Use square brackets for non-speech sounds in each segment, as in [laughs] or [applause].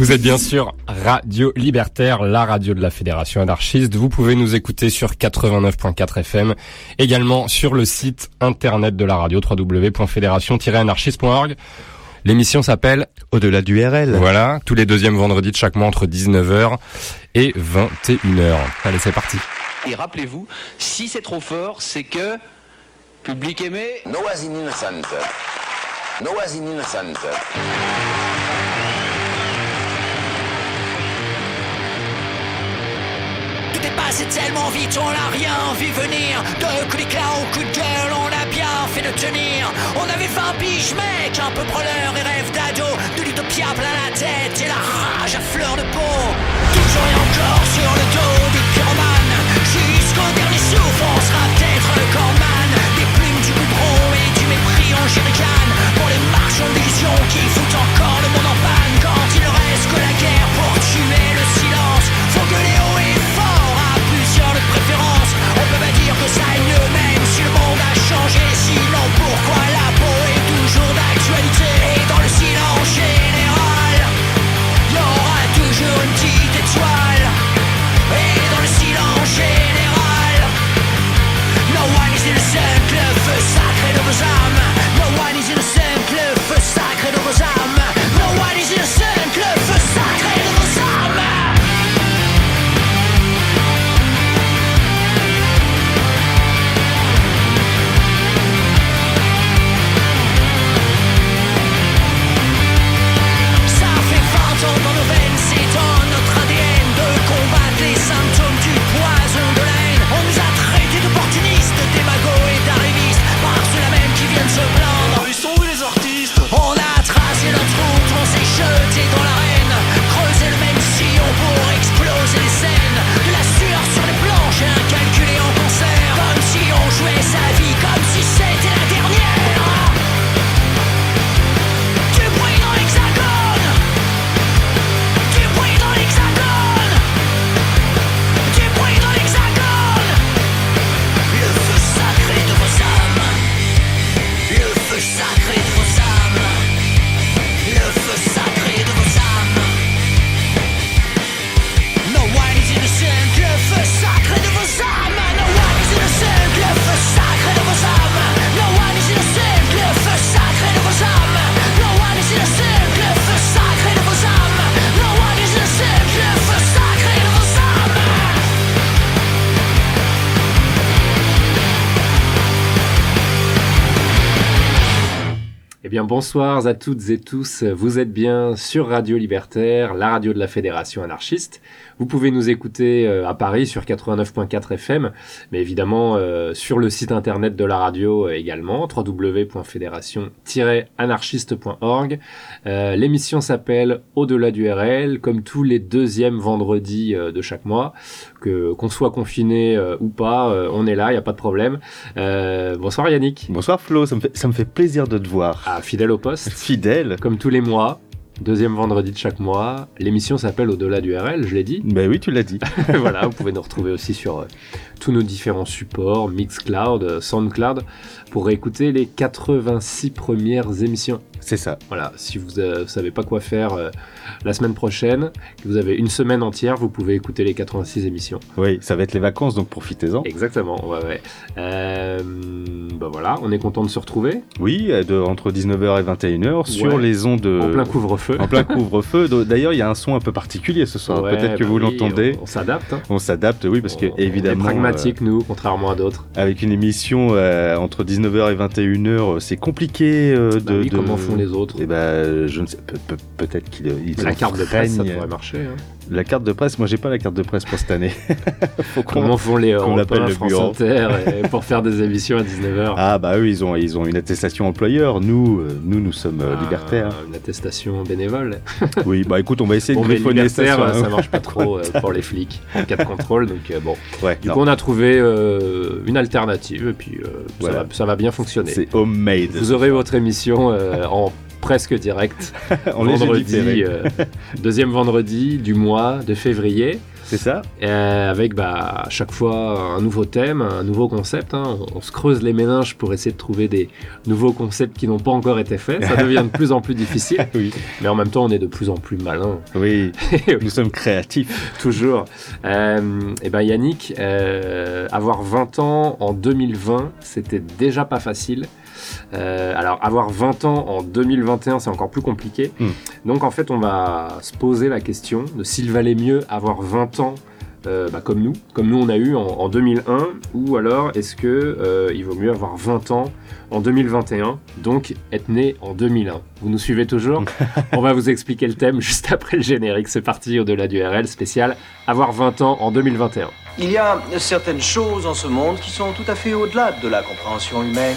Vous êtes bien sûr Radio Libertaire, la radio de la Fédération anarchiste. Vous pouvez nous écouter sur 89.4 FM, également sur le site internet de la radio www.fédération-anarchiste.org. L'émission s'appelle Au-delà du RL. Voilà, tous les deuxièmes vendredis de chaque mois entre 19h et 21h. Allez, c'est parti. Et rappelez-vous, si c'est trop fort, c'est que public aimé. In innocent. In innocent. Est passé tellement vite, on n'a rien vu venir. De coups d'éclat au coup de gueule, on a bien fait de tenir. On avait 20 piges, mec, un peu brûleur et rêve d'ado. De l'utopia plein la tête et la rage à fleur de peau. Toujours et encore sur le dos du pyromane. Jusqu'au dernier souffle, on sera peut-être le corpsman. Des plumes du goudron et du mépris en jerrycan. Pour les marchands d'illusions qui foutent encore monde a changé. Bien bonsoir à toutes et tous, vous êtes bien sur Radio Libertaire, la radio de la Fédération anarchiste. Vous pouvez nous écouter euh, à Paris sur 89.4 FM, mais évidemment euh, sur le site internet de la radio euh, également, www.fédération-anarchiste.org. Euh, L'émission s'appelle Au-delà du RL, comme tous les deuxièmes vendredis de chaque mois, que qu'on soit confiné euh, ou pas, euh, on est là, il n'y a pas de problème. Euh, bonsoir Yannick. Bonsoir Flo, ça me fait, ça me fait plaisir de te voir. Ah, fidèle au poste. Fidèle. Comme tous les mois, deuxième vendredi de chaque mois, l'émission s'appelle Au-delà du RL, je l'ai dit. Ben oui, tu l'as dit. [laughs] voilà, vous pouvez nous retrouver aussi sur euh, tous nos différents supports, Mixcloud, euh, Soundcloud, pour réécouter les 86 premières émissions. C'est ça. Voilà, si vous ne savez pas quoi faire euh, la semaine prochaine, que vous avez une semaine entière, vous pouvez écouter les 86 émissions. Oui, ça va être les vacances, donc profitez-en. Exactement, ouais, ouais. Euh, bah voilà, on est content de se retrouver Oui, euh, de, entre 19h et 21h sur Ouais. les ondes. en plein couvre-feu. en plein couvre-feu. D'ailleurs, il y a un son un peu particulier ce soir. Ouais, Peut-être que bah vous oui, l'entendez. On, on s'adapte. hein. On s'adapte, oui, parce que On- évidemment, On est pragmatique, nous, contrairement à d'autres. euh, avec une émission euh, entre 19h et 21h, euh, c'est compliqué euh, de, Bah oui, de- comment font les autres. Eh ben, je ne sais, peut- peut- peut-être qu'ils ils La carte de presse, ça pourrait marcher. La carte de presse, moi j'ai pas la carte de presse pour cette année. [laughs] Faut Comment font les 1, le France. Inter et [laughs] pour faire des émissions à 19h Ah bah eux ils ont ils ont une attestation employeur. Nous euh, nous nous sommes euh, Ah, libertaires. Une attestation bénévole. [laughs] Oui bah écoute on va essayer Bon, de griffonner ça. sur ça marche pas trop euh, pour les flics en cas de contrôle. Donc euh, bon, Ouais. du non, coup on a trouvé euh, une alternative et puis Voilà. ça, va, ça va bien fonctionner. c'est homemade. Vous aurez votre émission en presque direct. [laughs] En léger vendredi, euh, deuxième vendredi du mois de février. C'est ça Euh, avec bah, à chaque fois un nouveau thème, un nouveau concept. hein. On, on se creuse les méninges pour essayer de trouver des nouveaux concepts qui n'ont pas encore été faits. Ça devient de plus en plus difficile, [laughs] Oui. mais en même temps, on est de plus en plus malin. [laughs] Oui, nous sommes créatifs. Toujours. Euh, et ben Yannick, avoir 20 ans en 2020, c'était déjà pas facile. Euh, alors avoir 20 ans en 2021, c'est encore plus compliqué. Hmm. Donc en fait, on va se poser la question de s'il valait mieux avoir 20 ans euh, bah, comme nous, comme nous on a eu en, en 2001, ou alors est-ce que euh, il vaut mieux avoir 20 ans en 2021, donc être né en 2001. Vous nous suivez toujours [laughs] On va vous expliquer le thème juste après le générique. C'est parti au-delà du RL spécial avoir 20 ans en 2021. Il y a certaines choses en ce monde qui sont tout à fait au-delà de la compréhension humaine.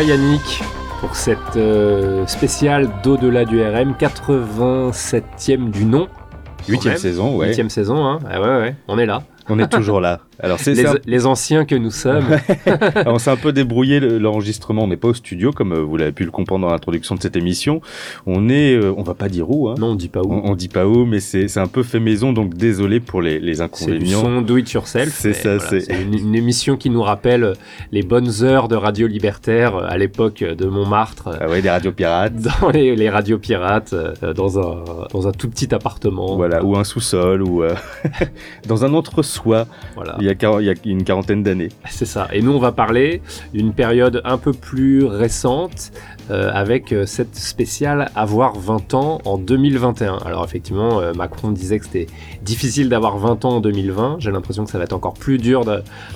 Voilà Yannick pour cette euh, spéciale d'au-delà du RM, 87e du nom. Huitième même. saison, ouais. Huitième saison, hein. Ah ouais, ouais, on est là. On est toujours là. Alors c'est Les, c'est un- les anciens que nous sommes. [laughs] On s'est un peu débrouillé le- l'enregistrement. On n'est pas au studio comme euh, vous l'avez pu le comprendre dans l'introduction de cette émission. On est, euh, on va pas dire où. Hein. non, on dit pas où. On, on dit pas où, mais c'est un peu fait maison, donc désolé pour les, les C'est du inconvénients. son do it yourself. C'est ça, voilà, c'est- une, une émission qui nous rappelle les bonnes heures de radio libertaire euh, à l'époque de Montmartre, Ah ouais, des radios pirates. [laughs] dans les, les radios pirates, dans un, dans un tout petit appartement. Voilà, ou un sous-sol, ou euh, [laughs] dans un entre-soi, Voilà. il, y a quar- il y a une quarantaine d'années. C'est ça. Et nous, on va parler d'une période un peu plus récente euh, avec euh, cette spéciale avoir 20 ans en 2021. Alors effectivement, euh, Macron disait que c'était difficile d'avoir 20 ans en 2020. J'ai l'impression que ça va être encore plus dur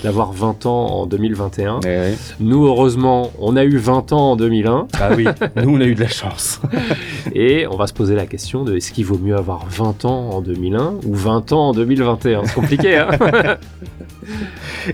d'avoir 20 ans en 2021. Ouais, ouais. Nous, heureusement, on a eu 20 ans en 2001 Ah oui, nous on a eu de la chance. [laughs] et on va se poser la question de est-ce qu'il vaut mieux avoir 20 ans en 2001 ou 20 ans en 2021 C'est compliqué, hein? [laughs]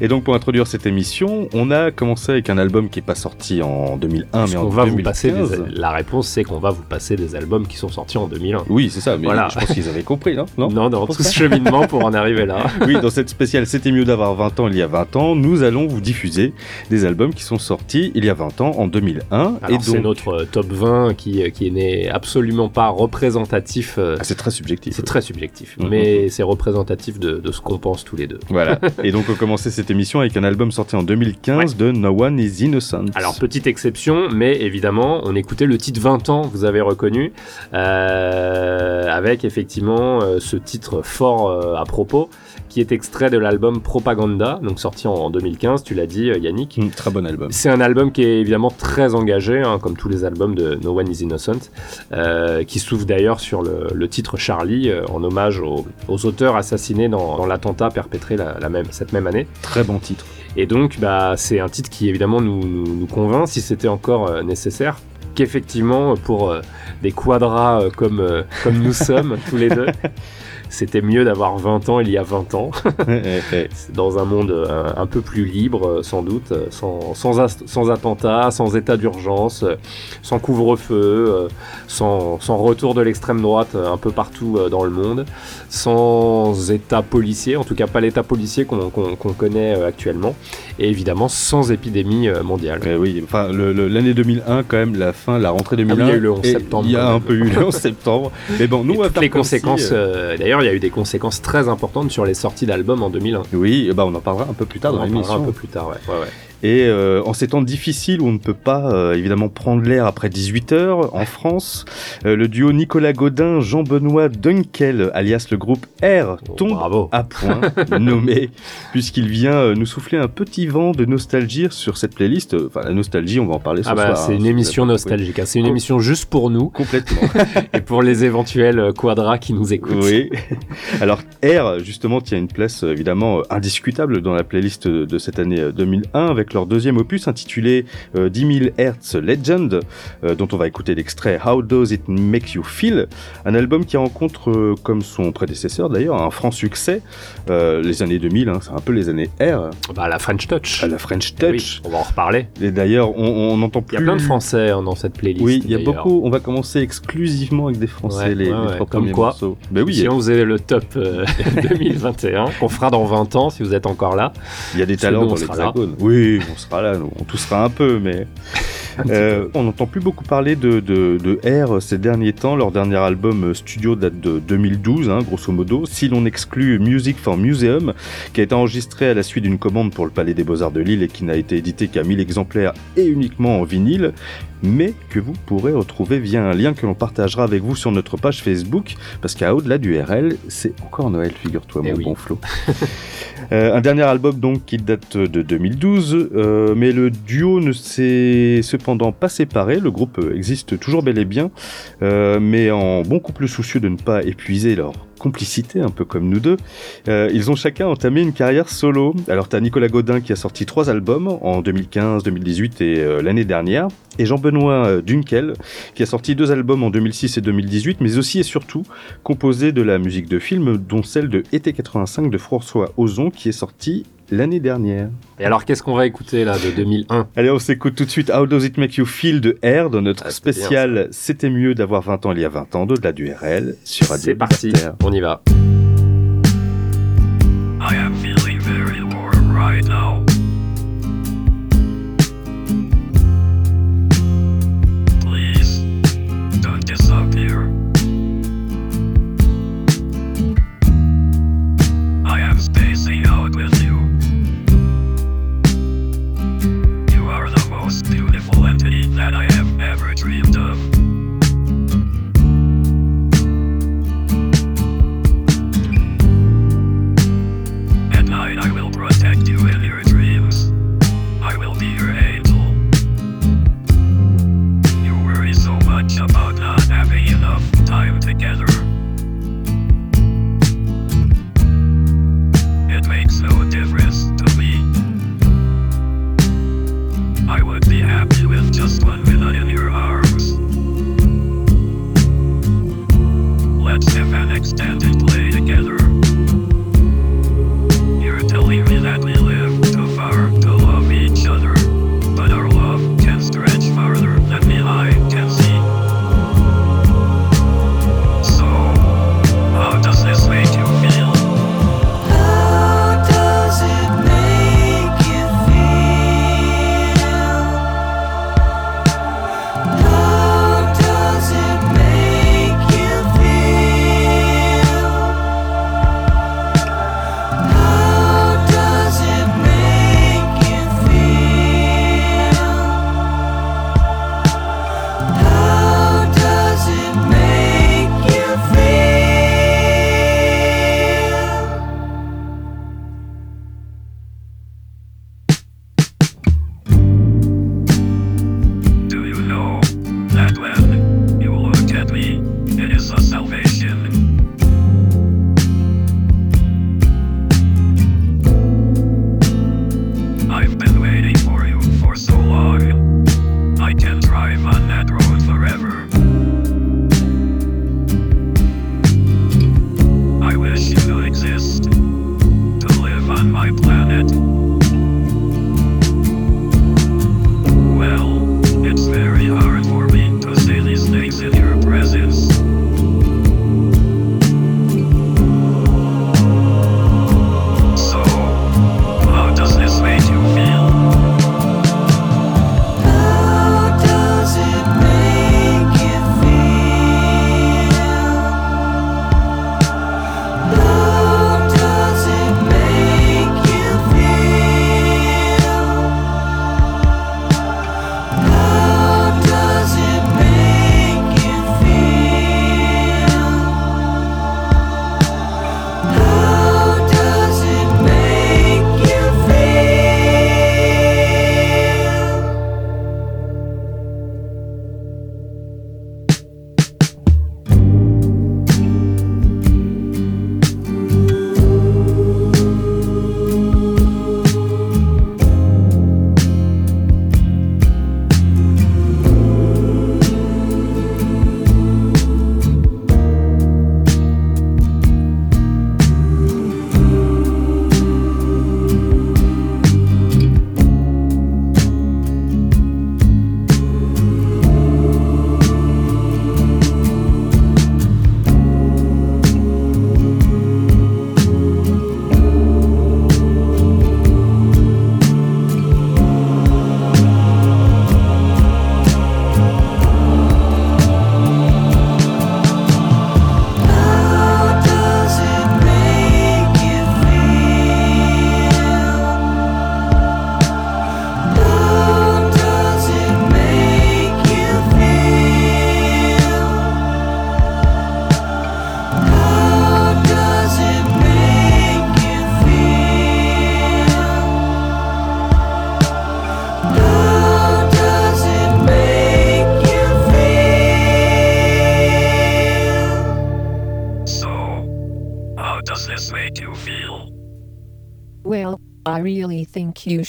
Et donc pour introduire cette émission, on a commencé avec un album qui est pas sorti en 2001 Parce mais en va vous 2015. passer des- La réponse, c'est qu'on va vous passer des albums qui sont sortis en 2001. Oui, c'est ça, mais Voilà. je pense qu'ils avaient compris, non? Non, Non, non, tout ce cheminement pour en arriver là. [laughs] Oui, dans cette spéciale C'était mieux d'avoir 20 ans il y a 20 ans, nous allons vous diffuser des albums qui sont sortis il y a 20 ans en 2001 et Alors c'est donc notre euh, top 20 qui, euh, qui n'est absolument pas représentatif. euh, Ah, c'est très subjectif. c'est très subjectif, Mhm. mais c'est représentatif de, de ce qu'on pense tous les deux. Voilà. [laughs] Et donc on commençait cette émission avec un album sorti en 2015 de No One Is Innocent. Alors petite exception, mais évidemment on écoutait le titre 20 ans, vous avez reconnu, euh, avec effectivement euh, ce titre fort euh, à propos, qui est extrait de l'album Propaganda, donc sorti en, en 2015, tu l'as dit euh, Yannick. Mm, très bon album. C'est un album qui est évidemment très engagé, hein, comme tous les albums de No One Is Innocent, euh, qui s'ouvre d'ailleurs sur le, le titre Charlie, euh, en hommage aux, aux auteurs assassinés dans, dans l'attentat perpétré la, la même, cette même année. Très bon titre. Et donc, bah, c'est un titre qui évidemment nous, nous, nous convainc, si c'était encore euh, nécessaire, qu'effectivement, pour euh, des quadras euh, comme, comme nous sommes tous les deux, [laughs] c'était mieux d'avoir 20 ans il y a 20 ans, [laughs] dans un monde euh, un, un peu plus libre, euh, sans doute, euh, sans, sans, sans attentat, sans état d'urgence, sans couvre-feu, sans, sans retour de l'extrême droite un peu partout dans le monde, sans état policier, en tout cas pas l'état policier qu'on qu'on connaît actuellement, et évidemment sans épidémie mondiale. Eh oui, enfin l'année 2001 quand même, la fin, la rentrée 2001. Ah oui, il y a eu le 11 et septembre, Il y a un peu eu le 11 septembre. Mais bon, nous Et on va toutes les conséquences, euh, euh, d'ailleurs il y a eu des conséquences très importantes sur les sorties d'albums en 2001. Oui, ben, on en parlera un peu plus tard On dans en parlera l'émission. un peu plus tard, ouais. ouais, ouais. Et euh, en ces temps difficiles où on ne peut pas euh, évidemment prendre l'air après 18 heures en France, euh, le duo Nicolas Godin, Jean-Benoît Dunkel, alias le groupe R, Oh, tombe bravo. à point, [laughs] nommé, puisqu'il vient nous souffler un petit vent de nostalgie sur cette playlist. Enfin, la nostalgie, on va en parler ce Ah bah, soir. c'est hein, une émission nostalgique. hein. C'est une Com- émission juste pour nous Complètement. [laughs] et pour les éventuels quadras qui nous écoutent. Oui. Alors R justement tient une place évidemment indiscutable dans la playlist de cette année euh, 2001 avec leur deuxième opus intitulé euh, 10 000 Hertz Legend euh, dont on va écouter l'extrait How Does It Make You Feel? Un album qui rencontre euh, comme son prédécesseur d'ailleurs un franc succès euh, les années 2000 hein, c'est un peu les années R Bah, la French Touch. à la French Eh oui, Touch on va en reparler. et d'ailleurs on on n'entend plus Il y a plein de Français hein, dans cette playlist. oui, il y a beaucoup. On va commencer exclusivement avec des Français, Ouais, les, ouais, les ouais, trois comme premiers quoi. morceaux. Ben oui, si a- on faisait le top euh, [laughs] 2021, qu'on fera dans 20 ans si vous êtes encore là. Il y a des talents dans l'hexagone. Oui, on sera là, on toussera un peu, mais [laughs] euh, on n'entend plus beaucoup parler de, de, de R ces derniers temps. Leur dernier album studio date de 2012, hein, grosso modo. Si l'on exclut Music for Museum, qui a été enregistré à la suite d'une commande pour le Palais des Beaux-Arts de Lille et qui n'a été édité qu'à 1000 exemplaires et uniquement en vinyle, mais que vous pourrez retrouver via un lien que l'on partagera avec vous sur notre page Facebook, parce qu'à au-delà du RL, c'est encore Noël, figure-toi, Eh mon oui. bon Flo. [laughs] Euh, un dernier album donc qui date de 2012, euh, mais le duo ne s'est cependant pas séparé. Le groupe existe toujours bel et bien, euh, mais en bon couple soucieux de ne pas épuiser leur complicité, un peu comme nous deux, euh, ils ont chacun entamé une carrière solo. Alors t'as Nicolas Godin qui a sorti trois albums en 2015, 2018 et euh, l'année dernière, et Jean-Benoît euh, Dunkel qui a sorti deux albums en 2006 et 2018, mais aussi et surtout composé de la musique de film, dont celle de Été 85 de François Ozon qui est sortie l'année dernière. Et alors, qu'est-ce qu'on va écouter là de 2001 Allez, on s'écoute tout de suite How Does It Make You Feel de R dans notre Ah, spécial C'était mieux d'avoir 20 ans il y a 20 ans d'au-delà du RL sur Radio C'est parti, on y va. I am feeling very warm right now.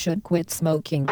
Should quit smoking.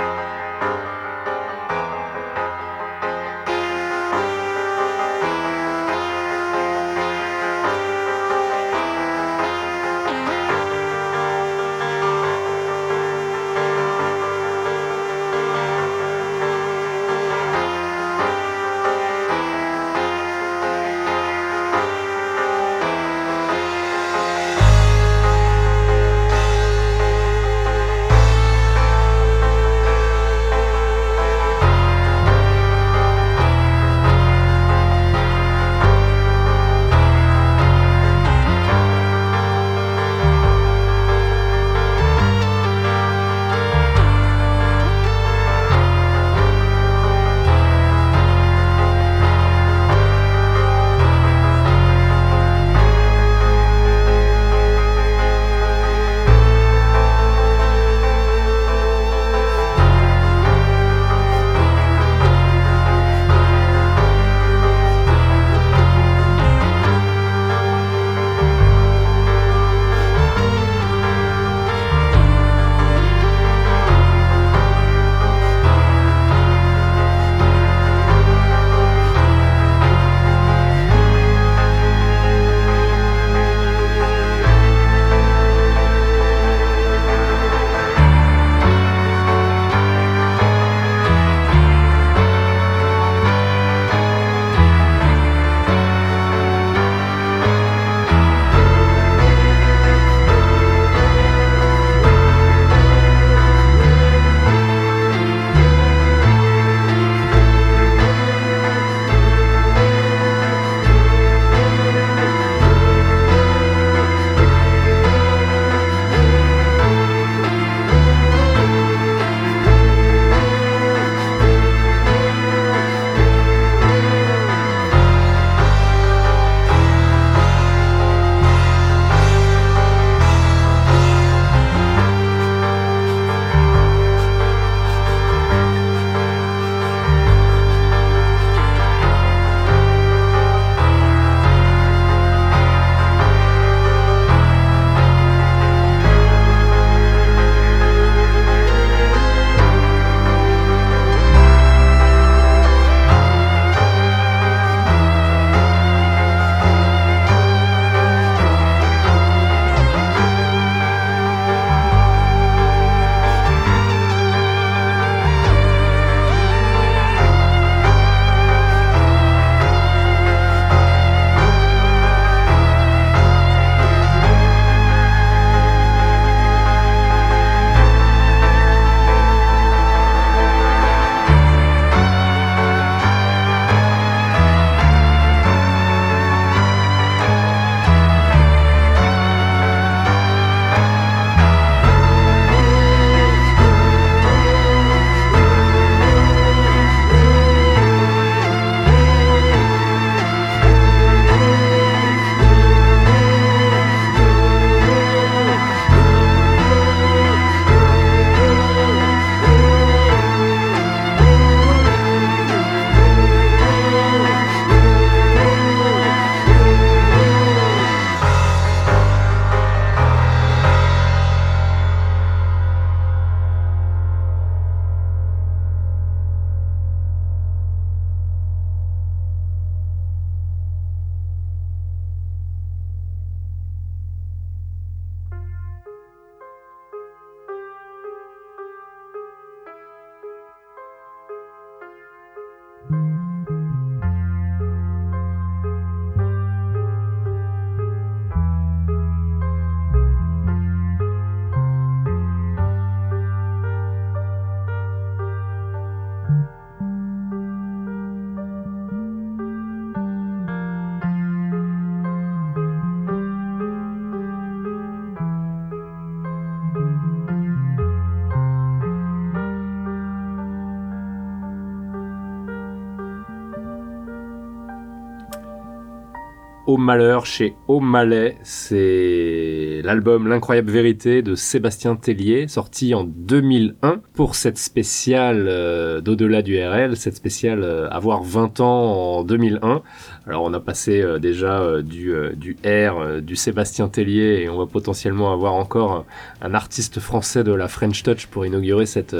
Au Malheur chez O'Malley. C'est l'album L'incroyable vérité de Sébastien Tellier, sorti en 2001 pour cette spéciale euh, d'au-delà du RL, cette spéciale euh, avoir 20 ans en 2001. Alors on a passé euh, déjà euh, du, euh, du R, du Sébastien Tellier, et on va potentiellement avoir encore un, un artiste français de la French Touch pour inaugurer cette,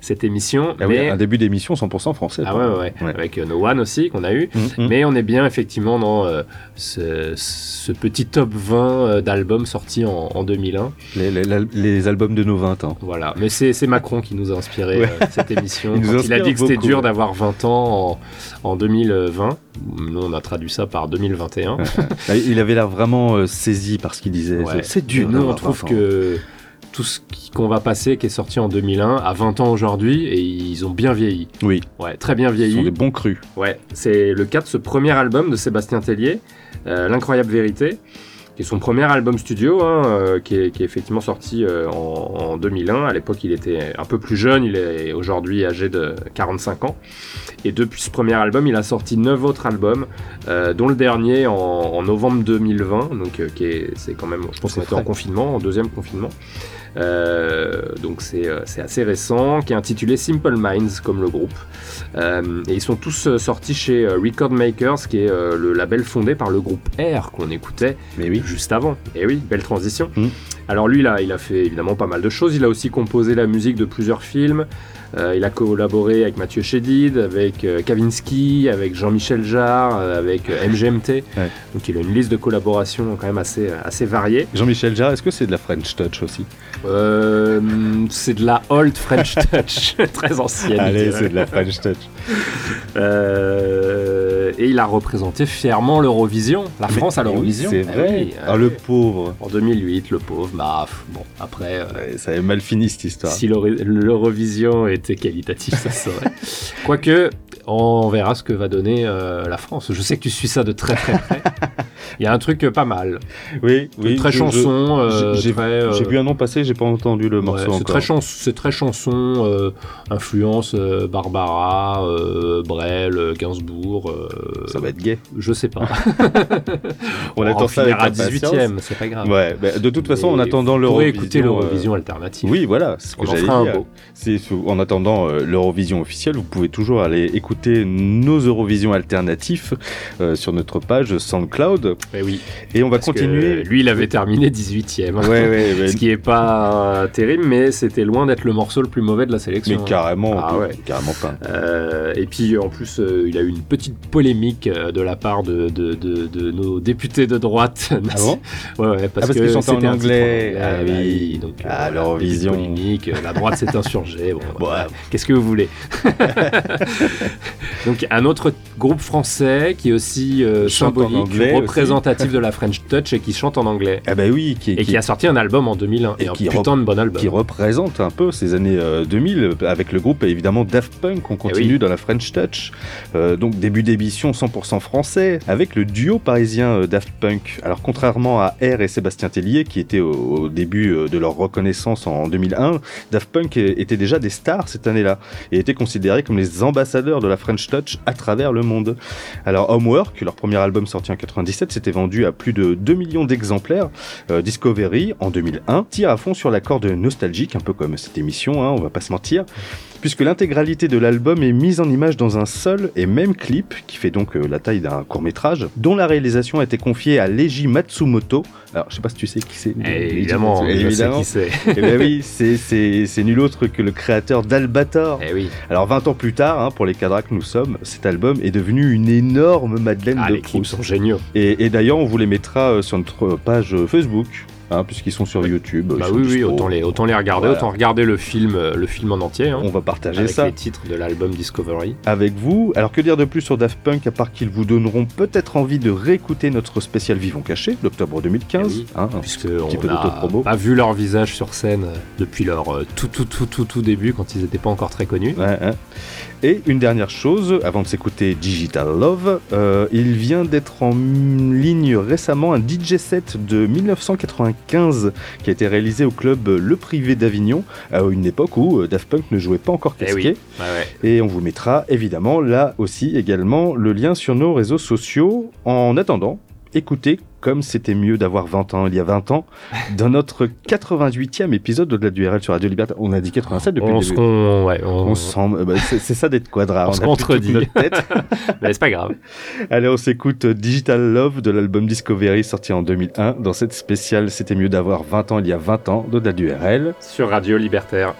cette émission. Ah oui, Mais- un début d'émission 100% français. ah ouais, ouais, ouais. avec No One aussi qu'on a eu. Mm, mm. Mais on est bien effectivement dans ce, ce petit top 20 euh, d'albums sortis en, en 2001. Les, les- la- les albums de nos 20 ans. Voilà, mais c'est Macron qui nous a inspiré Ouais. cette émission. [laughs] Il nous quand il a dit que c'était dur d'avoir 20 ans en, en 2020. Nous, on a traduit ça par 2021. Ah, Il avait l'air vraiment euh, saisi par ce qu'il disait. Ouais. C'est- dur. Nous, on trouve 20 ans. que tout ce qu'on va passer, qui est sorti en 2001, a 20 ans aujourd'hui, et ils ont bien vieilli. Oui, Ouais, très bien ce vieilli. sont des bons crus. Ouais, c'est le cas de ce premier album de Sébastien Tellier, euh, L'incroyable vérité, qui est son premier album studio, hein, euh, qui, est, qui est effectivement sorti euh, en, en 2001. À l'époque, il était un peu plus jeune, il est aujourd'hui âgé de 45 ans. Et depuis ce premier album, il a sorti 9 autres albums, euh, dont le dernier en, en novembre 2020, donc euh, qui est, c'est quand même, je pense qu'on était en confinement, en deuxième confinement. Euh, donc c'est euh, c'est assez récent, qui est intitulé Simple Minds comme le groupe. Euh, et ils sont tous sortis chez Record Makers, qui est le label fondé par le groupe R qu'on écoutait Mais oui. juste avant. Et oui, belle transition. Mm. Alors lui, là, il a fait évidemment pas mal de choses. Il a aussi composé la musique de plusieurs films. Euh, il a collaboré avec Mathieu Chédid, avec euh, Kavinsky, avec Jean-Michel Jarre, euh, avec MGMT. Ouais. Donc il a une liste de collaborations quand même assez, assez variée. Jean-Michel Jarre, est-ce que c'est de la French Touch aussi? Euh, c'est de la old French [laughs] touch, [laughs] très ancienne. Allez, c'est de la French Touch. [laughs] Euh, et il a représenté fièrement l'Eurovision, la France à oui, l'Eurovision. C'est Eh vrai. oui, Ah, le pauvre. En 2008, le pauvre. Bah, bon, après, euh, Ça avait mal fini cette histoire. si l'Euro- l'Eurovision était qualitatif, ça se saurait. Quoique, on verra ce que va donner euh, la France. Je sais que tu suis ça de très très près. [laughs] Il y a un truc euh, pas mal. Oui, oui. très je- chanson. euh, J'ai euh, vu un nom passer, j'ai pas entendu le Ouais, morceau c'est très, chans- très chanson, euh, influence Barbara, Brel, Gainsbourg. Ça va être gay. Je sais pas. [laughs] On attend ça avec à impatience. 18ème, c'est pas grave. Ouais, bah, de toute façon, en attendant l'Eurovision. écouter l'Eurovision alternative. Oui, voilà, ce que j'allais dire. en attendant l'Eurovision officielle, vous pouvez toujours aller écouter nos Eurovisions alternatifs euh, sur notre page SoundCloud. Eh oui. Et on va que continuer. Lui, il avait terminé 18ème. Ouais, ouais, ouais. [laughs] Ce qui est pas euh, terrible, mais c'était loin d'être le morceau le plus mauvais de la sélection. Mais hein. carrément, Ah ouais. carrément pas. Euh, et puis en plus, il a eu une petite polémique de la part de, de, de, de nos députés de droite. Ah bon [laughs] Ouais, ouais, parce, Ah, parce que chantent en anglais. en Ah bah oui. donc, Ah, voilà, l'Eurovision. euh, la droite s'est insurgée. Bon, Bon, [laughs] voilà. Qu'est-ce que vous voulez? [laughs] Donc un autre groupe français qui est aussi euh, symbolique, aussi. représentatif de la French Touch et qui chante en anglais. Ah bah oui, qui, Et qui a sorti un album en 2001. Et, Et un qui putain de bon album. qui représente un peu ces années euh, 2000 avec le groupe évidemment Daft Punk. On continue Eh oui. dans la French Touch. Euh, donc début d'émission 100% français avec le duo parisien euh, Daft Punk. Alors contrairement à R et Sébastien Tellier qui étaient au, au début euh, de leur reconnaissance en 2001, Daft Punk é- étaient déjà des stars cette année-là et étaient considérés comme les ambassadeurs de la French Touch à travers le monde. Alors Homework, leur premier album sorti en 97, s'était vendu à plus de 2 millions d'exemplaires. Euh, Discovery, en 2001, tire à fond sur la corde nostalgique, un peu comme cette émission, hein, on va pas se mentir, puisque l'intégralité de l'album est mise en image dans un seul et même clip, qui fait donc euh, la taille d'un court-métrage, dont la réalisation a été confiée à Leiji Matsumoto. Alors, je sais pas si tu sais qui c'est. Eh, évidemment, je sais évidemment. qui c'est. Ben oui, [laughs] c'est- nul autre que le créateur d'Albator. Eh oui. Alors 20 ans plus tard, hein, pour les cadras que nous sommes, cet album est devenu une énorme Madeleine Ah, de les clips sont géniaux. Et, et d'ailleurs, on vous les mettra euh, sur notre page euh, Facebook, hein, puisqu'ils sont sur YouTube. Bah ils sont oui, autant les, autant les regarder, Voilà. autant regarder le film, euh, le film en entier. hein, On va partager avec ça les titres de l'album Discovery. avec vous. Alors que dire de plus sur Daft Punk, à part qu'ils vous donneront peut-être envie de réécouter notre spécial Vivons Cachés d'octobre 2015. Eh oui, hein, Puisque petit on peu pas vu leur visage sur scène euh, depuis leur euh, tout, tout, tout, tout, tout début, quand ils n'étaient pas encore très connus. Ouais, hein. Et une dernière chose, avant de s'écouter Digital Love, euh, il vient d'être en ligne récemment un DJ set de 1995 qui a été réalisé au club Le Privé d'Avignon, à une époque où euh, Daft Punk ne jouait pas encore Eh casqué. oui. Ouais, ouais. Et on vous mettra évidemment là aussi également le lien sur nos réseaux sociaux. En attendant, écouter comme c'était mieux d'avoir 20 ans il y a 20 ans dans notre 88e épisode de la URL sur Radio Liberté. On a dit 87 depuis On le se début. con- ouais, on- On se sent- bah, c'est ça d'être quadra. On se contredit. notre tête. [laughs] Mais c'est pas grave. Allez, on s'écoute Digital Love de l'album Discovery sorti en 2001 dans cette spéciale C'était mieux d'avoir 20 ans il y a 20 ans de la URL. Sur Radio Libertaire.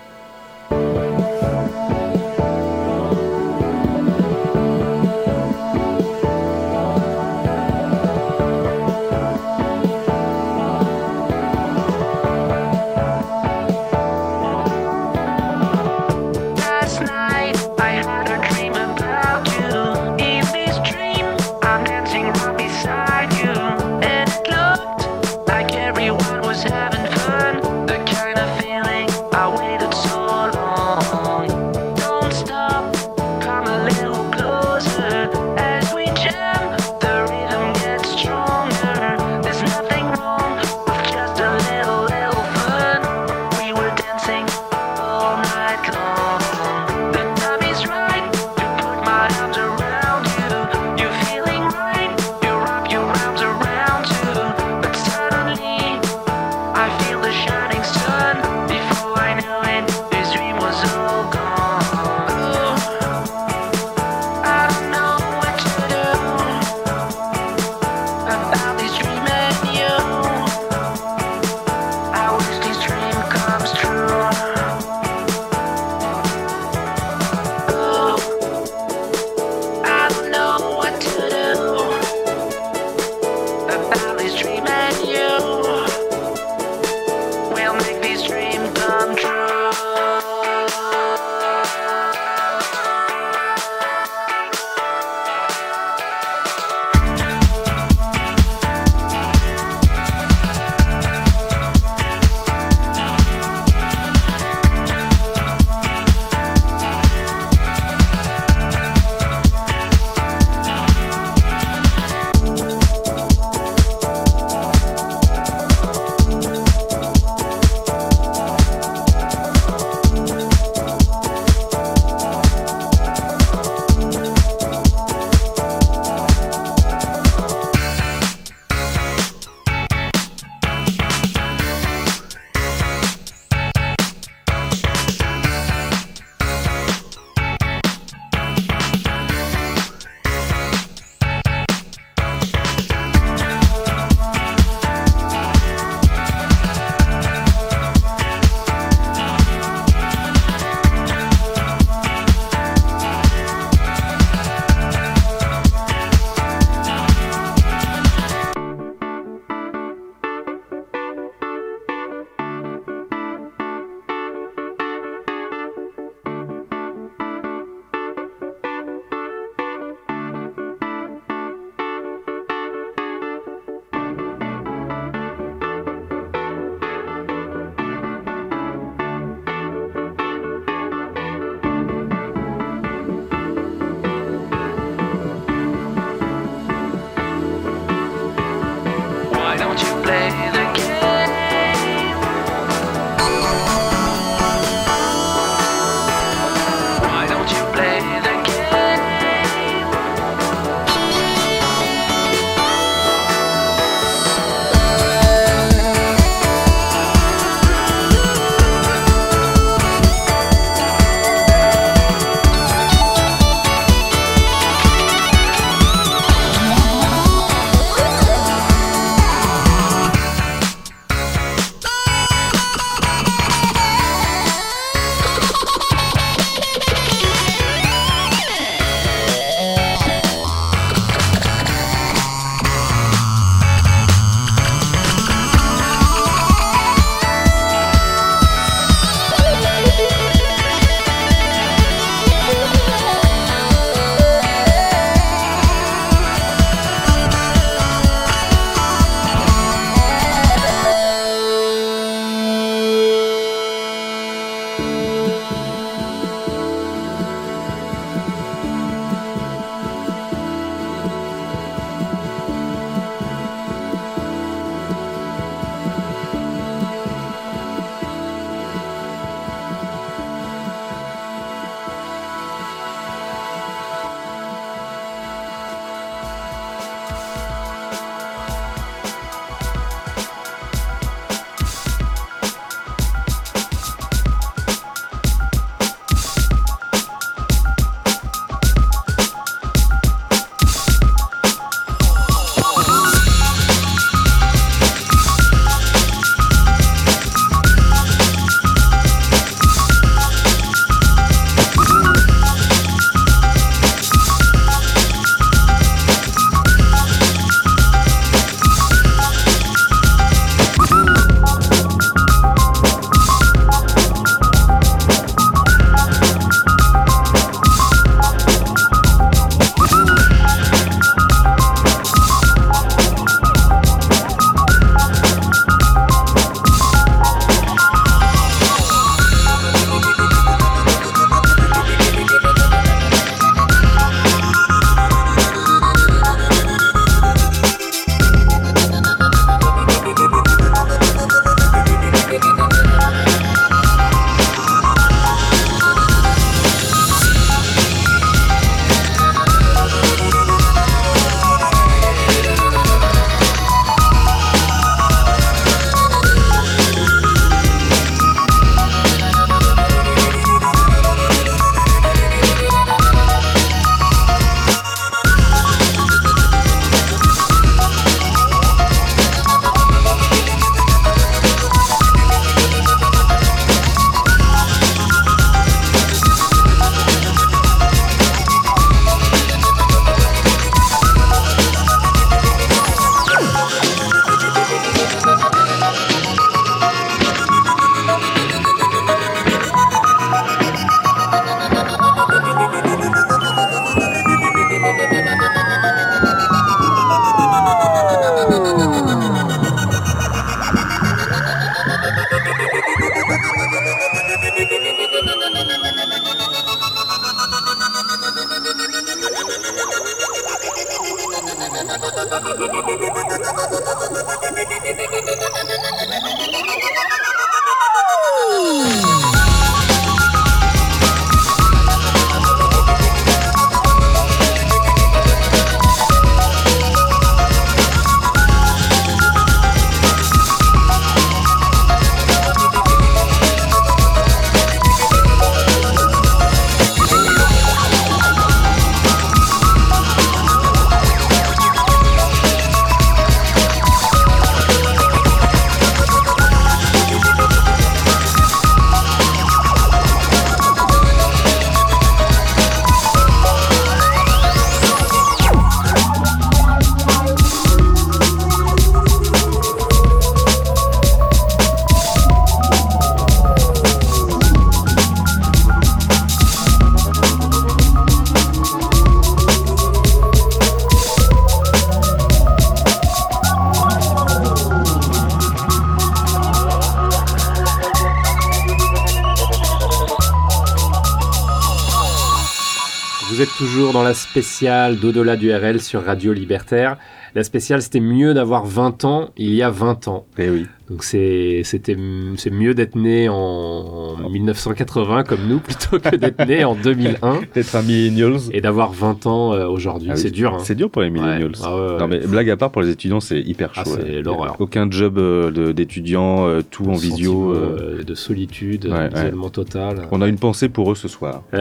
D'au-delà du RL sur Radio Libertaire. La spéciale, c'était mieux d'avoir 20 ans il y a 20 ans. Eh oui. Donc c'est c'était c'est mieux d'être né en 1980 comme nous [laughs] plutôt que d'être né en 2001 D'être un millennials. et d'avoir 20 ans euh, aujourd'hui. Ah oui, c'est dur. Hein. C'est dur pour les millennials. Ouais. Ah ouais. Non mais blague à part pour les étudiants, c'est hyper chaud. Ah, c'est ouais. l'horreur. Aucun job euh, d'étudiant, euh, tout en visio. Euh, de solitude, d'isolement total. On a une pensée pour eux ce soir. Et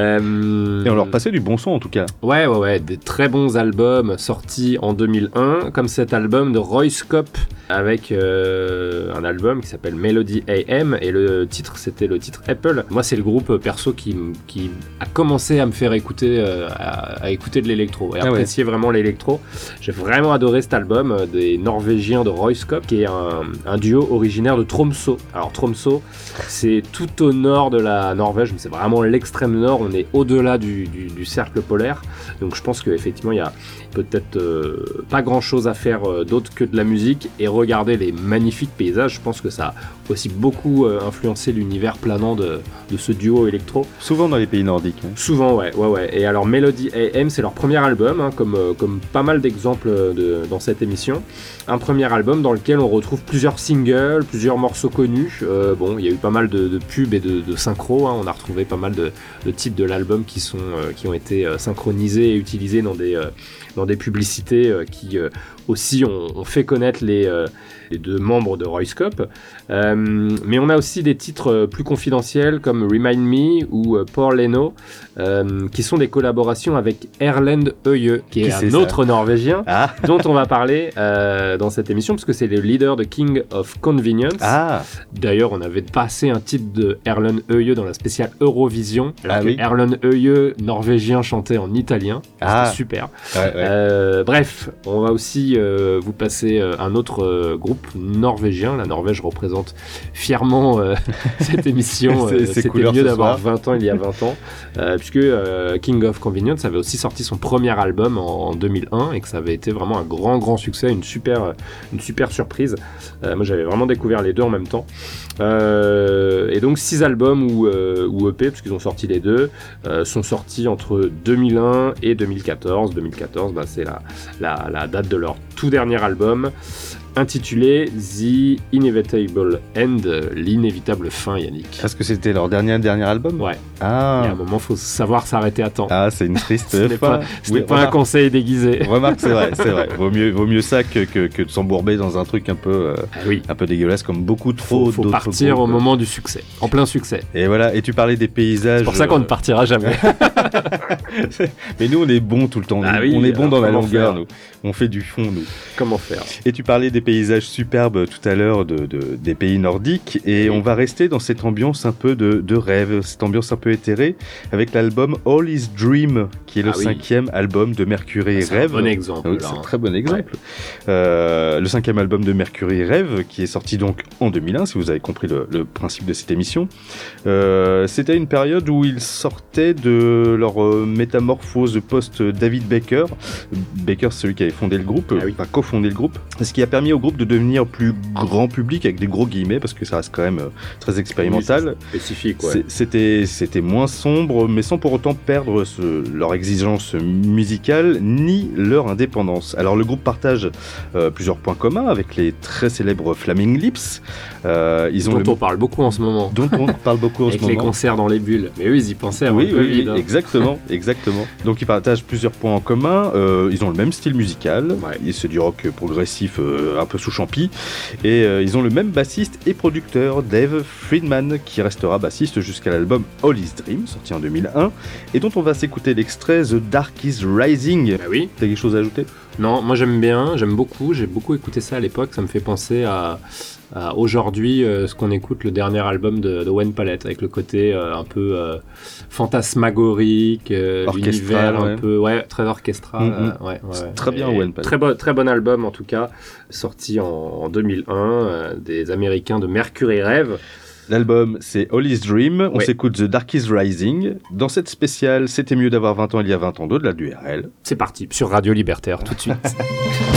on leur passait du bon son en tout cas. Ouais, ouais, ouais, des très bons albums sortis en 2001, comme cet album de Roy Scope avec euh, un album qui s'appelle Melody AM et le titre c'était le titre Apple. Moi, c'est le groupe perso qui, a commencé à me faire écouter, euh, à, à écouter de l'électro et Ah ouais. apprécier vraiment l'électro. J'ai vraiment adoré cet album euh, des Norvégiens de Roy Scope qui est un, un duo originaire de Tromsø. Alors, Tromsø, c'est tout au nord de la Norvège, mais c'est vraiment l'extrême nord. On est au-delà du, du- du cercle polaire. Donc je pense qu'effectivement, il y a peut-être euh, pas grand-chose à faire euh, d'autre que de la musique et regarder les magnifiques paysages. Je pense que ça a aussi beaucoup euh, influencé l'univers planant de, de ce duo électro. Souvent dans les pays nordiques. hein. Souvent, ouais, ouais, ouais. Et alors, Melody AM, c'est leur premier album, hein, comme, comme pas mal d'exemples de- dans cette émission. Un premier album dans lequel on retrouve plusieurs singles, plusieurs morceaux connus. Bon, il y a eu pas mal de, de pubs et de, de synchro. hein. On a retrouvé pas mal de, de titres de l'album qui, sont, qui ont été synchronisés et utilisés dans des, dans des publicités euh, qui euh, aussi ont fait connaître les, euh, les deux membres de Roy Scope. Euh, mais on a aussi des titres euh, plus confidentiels comme Remind Me ou Paul Leno, qui sont des collaborations avec Erlend Øye, qui est Qui un autre Norvégien, Ah, [laughs] dont on va parler dans cette émission, parce que c'est le leader de King of Convenience. ah, D'ailleurs, on avait passé un titre de Erlen Øye dans la spéciale Eurovision, alors Ah que oui. Erlen Øye, norvégien, chantait en italien. Ah. C'était super. ouais, ouais. Bref, on va aussi euh, vous passer euh, un autre euh, groupe norvégien. La Norvège représente fièrement [laughs] cette émission. C'était mieux d'avoir soir. 20 ans il y a 20 ans, puisque King of Convenience avait aussi sorti son premier album en, en 2001 et que ça avait été vraiment un grand grand succès, une super, une super surprise. Moi j'avais vraiment découvert les deux en même temps. Et donc six albums ou, ou EP, parce qu'ils ont sorti les deux, sont sortis entre 2001 et 2014. 2014, bah, c'est la, la, la date de leur tout dernier album, intitulé The Inevitable End, l'inévitable fin, Yannick. Est-ce que c'était leur dernier dernier album Ouais, il y a Ah, un moment, faut savoir s'arrêter à temps. ah c'est une triste [laughs] Ce n'est pas, ce Oui, n'est pas un conseil déguisé. [laughs] Remarque, c'est vrai, c'est vrai. [laughs] Vaut mieux, vaut mieux ça que, que, que de s'embourber dans un truc un peu, euh, Ah oui, un peu dégueulasse comme beaucoup trop faut, faut partir au moment du succès, en plein succès. Et voilà, et tu parlais des paysages. C'est pour ça qu'on ne euh, partira jamais. Mais nous, on est bons tout le temps. Ah oui, on est bons alors dans la longueur, nous. On fait du fond, nous. Comment faire Et tu parlais des paysages superbes tout à l'heure de, de- des pays nordiques, et on va rester dans cette ambiance un peu de, de rêve, cette ambiance un peu éthérée, avec l'album All Is Dream, qui est le Ah oui. cinquième album de Mercury C'est un Rêve. bon exemple. Ah oui, c'est un hein. très bon exemple. Euh, le cinquième album de Mercury Rêve, qui est sorti donc en 2001, si vous avez compris le, le principe de cette émission. Euh, C'était une période où ils sortaient de leur euh, métamorphose post-David Baker. Baker, c'est celui qui avait fondé le groupe, Ah oui. enfin cofondé le groupe. Ce qui a permis au groupe de devenir plus grand public avec des gros guillemets parce que ça reste quand même euh, très expérimental. Spécifique, ouais. C'était c'était moins sombre, mais sans pour autant perdre ce- leur exigence musicale ni leur indépendance. Alors le groupe partage euh, plusieurs points communs avec les très célèbres Flaming Lips. Euh, ils ont Dont le- on parle beaucoup en ce moment. dont on parle beaucoup en [laughs] Avec ce les moment. concerts dans les bulles. Mais eux, ils y pensaient avant Oui, oui, hein. exactement, exactement. Donc ils partagent plusieurs points en commun. Euh, ils ont le même style musical. Ouais. Et C'est du rock progressif, euh, un peu sous champi. Et euh, ils ont le même bassiste et producteur, Dave Friedman, qui restera bassiste jusqu'à l'album All Is Dream, sorti en 2001, et dont on va s'écouter l'extrait The Dark Is Rising. Bah oui. T'as quelque chose à ajouter? Non, moi j'aime bien, j'aime beaucoup, j'ai beaucoup écouté ça à l'époque, ça me fait penser à aujourd'hui euh, ce qu'on écoute le dernier album de, de Wayne Palette avec le côté euh, un peu euh, fantasmagorique, euh, Orchestral, l'univers un ouais. peu ouais très orchestral. Euh, ouais, C'est ouais. très bien, Wayne Palette. Très bon, très bon album en tout cas, sorti en, en 2001 euh, des Américains de Mercury Rêve. L'album, c'est All Is Dream. On s'écoute The Dark Is Rising. Dans cette spéciale, c'était mieux d'avoir 20 ans il y a 20 ans de la DURL. C'est parti sur Radio Libertaire tout de suite. [laughs]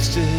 wasted.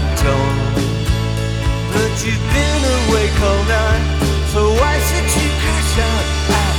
had told but you've been awake all night, so why should you crash out?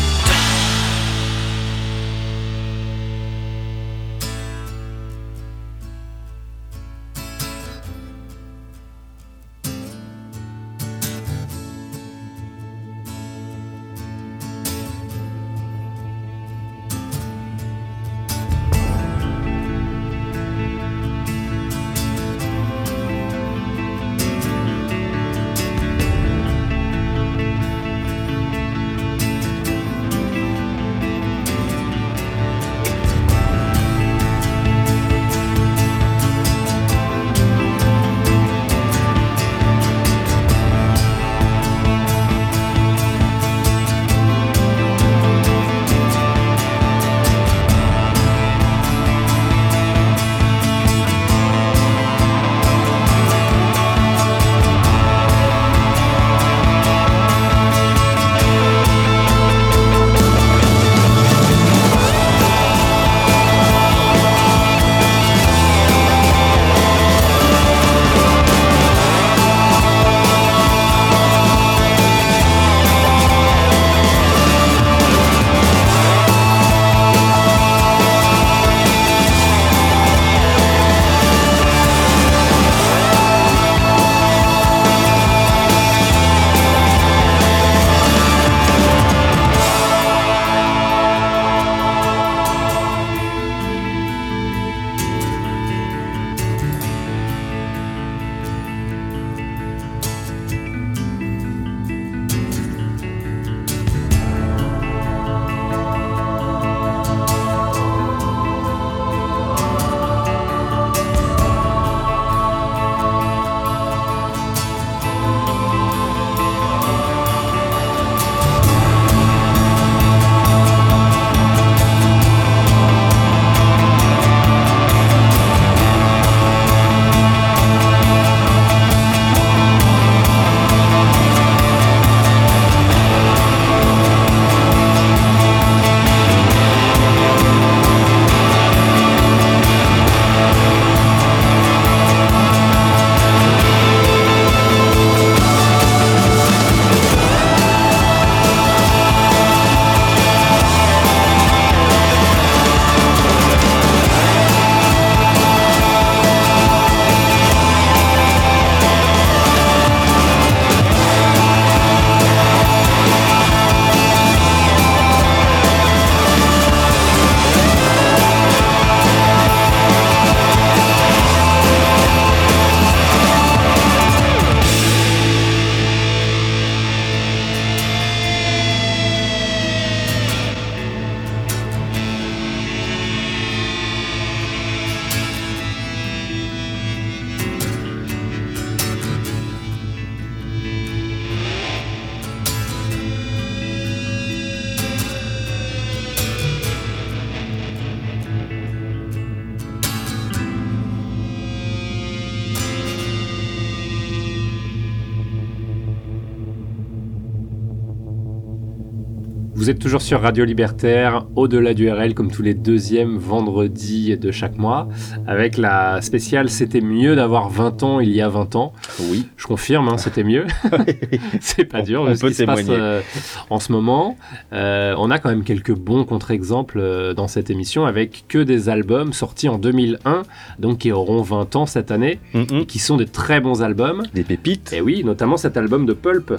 Toujours sur Radio Libertaire, au-delà du RL, comme tous les deuxièmes vendredis de chaque mois, avec la spéciale C'était mieux d'avoir 20 ans il y a 20 ans. Oui. Confirme, hein, c'était mieux. [laughs] [laughs] c'est pas dur, On ce peut qui se passe euh, en ce moment. Euh, on a quand même quelques bons contre-exemples euh, dans cette émission, avec que des albums sortis en 2001, donc qui auront 20 ans cette année, et qui sont des très bons albums. Des pépites. Et oui, notamment cet album de Pulp,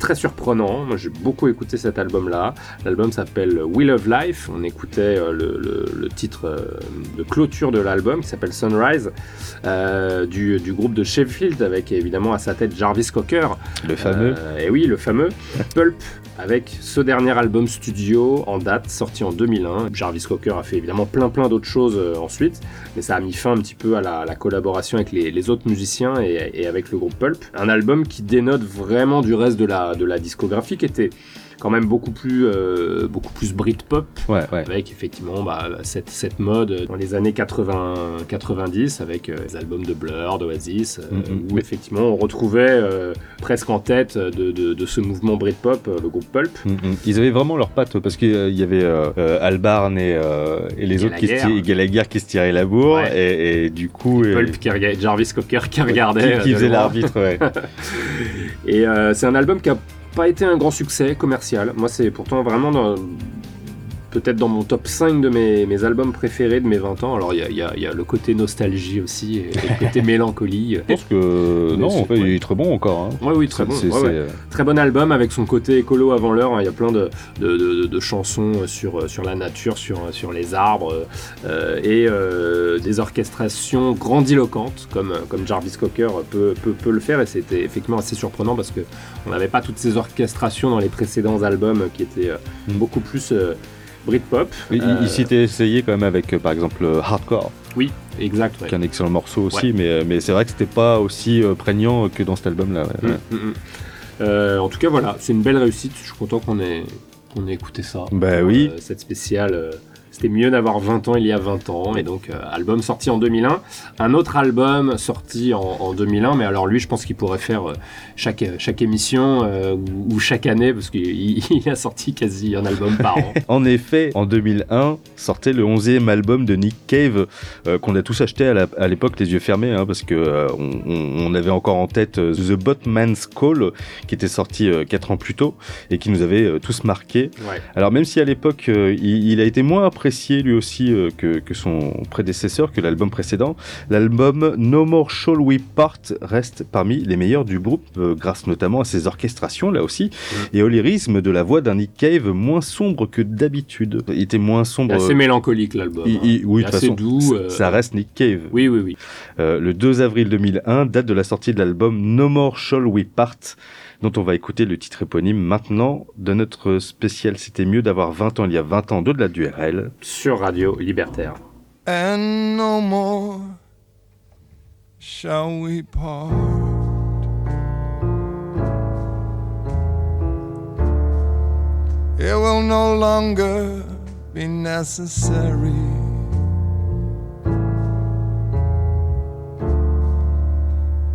très surprenant. Moi, j'ai beaucoup écouté cet album-là. L'album s'appelle Wheel of Life. On écoutait le, le- le titre de clôture de l'album qui s'appelle Sunrise du, du groupe de Sheffield avec évidemment à sa tête Jarvis Cocker. Le fameux. Euh, et oui, le fameux Pulp avec ce dernier album studio en date sorti en 2001. Jarvis Cocker a fait évidemment plein plein d'autres choses euh, ensuite, mais ça a mis fin un petit peu à la, la collaboration avec les, les autres musiciens et, et avec le groupe Pulp. Un album qui dénote vraiment du reste de la, de la discographie qui était quand même beaucoup plus euh, beaucoup plus Britpop Ouais, ouais. avec effectivement bah, cette, cette mode dans les années 80 90 avec euh, les albums de Blur d'Oasis euh, Mhm. où effectivement on retrouvait euh, presque en tête de, de- de ce mouvement Britpop euh, le groupe Pulp Mm, mm. Ils avaient vraiment leurs pattes parce qu'il y avait euh, euh, Albarn et, euh, et les autres qui se Gallagher. qui se tiraient la bourre Ouais. et, et du coup Pulp qui Jarvis Cocker qui regardait qui, euh, qui faisait l'arbitre ouais. [laughs] Et euh, c'est un album qui a pas été un grand succès commercial. Moi, c'est pourtant vraiment dans- peut-être dans mon top 5 de mes, mes albums préférés de mes 20 ans. Alors, il y a, y y le côté nostalgie aussi et, et le [laughs] côté mélancolie. Je pense que Mais non en fait il est très bon encore hein. Oui, oui, très bon. Ouais, ouais. Très bon album avec son côté écolo avant l'heure. hein. Il y a plein de, de- de- de chansons sur, sur la nature, sur, sur les arbres euh, et euh, des orchestrations grandiloquentes comme, comme Jarvis Cocker peut, peut, peut le faire. Et c'était effectivement assez surprenant parce que on n'avait pas toutes ces orchestrations dans les précédents albums qui étaient euh, beaucoup plus euh, Britpop. Il, Euh, s'était essayé quand même avec euh, par exemple euh, Hardcore Oui, exact. ouais. qui est un excellent morceau aussi Ouais. mais, mais c'est vrai que c'était pas aussi prégnant que dans cet album là Mm, mm, mm. Euh, en tout cas, voilà, c'est une belle réussite. Je suis content qu'on ait, ait écouté ça. Bah oui. Euh, cette spéciale. Euh, c'était mieux d'avoir 20 ans il y a 20 ans. Et donc, euh, album sorti en 2001. Un autre album sorti en, en 2001. Mais alors, lui, je pense qu'il pourrait faire euh, chaque, chaque émission euh, ou, chaque année parce qu'il il- [laughs] il a sorti quasi un album par an. [laughs] En effet, en 2001 sortait le 11e album de Nick Cave euh, qu'on a tous acheté à l'époque les yeux fermés hein, parce que euh, on, avait encore en tête euh, The Botman's Call qui était sorti 4 ans plus tôt et qui nous avait euh, tous marqués. Ouais. Alors même si à l'époque euh, il, il a été moins apprécié lui aussi euh, que, que son prédécesseur, que l'album précédent, l'album No More Shall We Part reste parmi les meilleurs du groupe euh, grâce notamment à ses orchestrations là aussi et au lyrisme de la voix d'un Nick Cave moins sombre que d'habitude. Il était moins sombre. C'est assez mélancolique l'album. Hein. oui, de façon, doux. euh, ça reste Nick Cave. Oui, oui, oui. Euh, le 2 avril 2001, date de la sortie de l'album No More Shall We Part, dont on va écouter le titre éponyme maintenant de notre spécial C'était mieux d'avoir 20 ans il y a 20 ans d'au-delà du RL. Sur Radio Libertaire. and no more shall we part. It will no longer be necessary.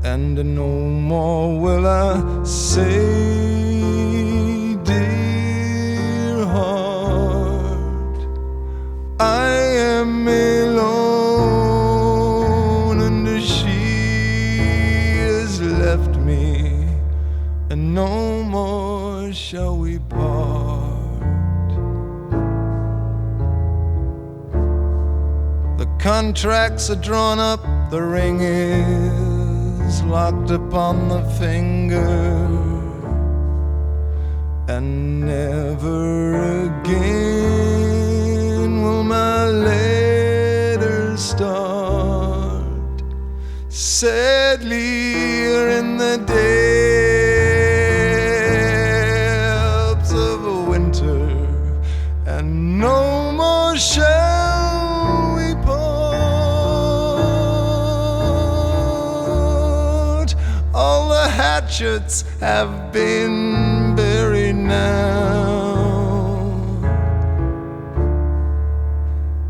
And no more will I say, dear heart, I am alone, and she has left me, and no more shall we part. The contracts are drawn up, the ring is locked upon the finger and never again will my letters start. Sadly, in the depths hatchets have been buried now,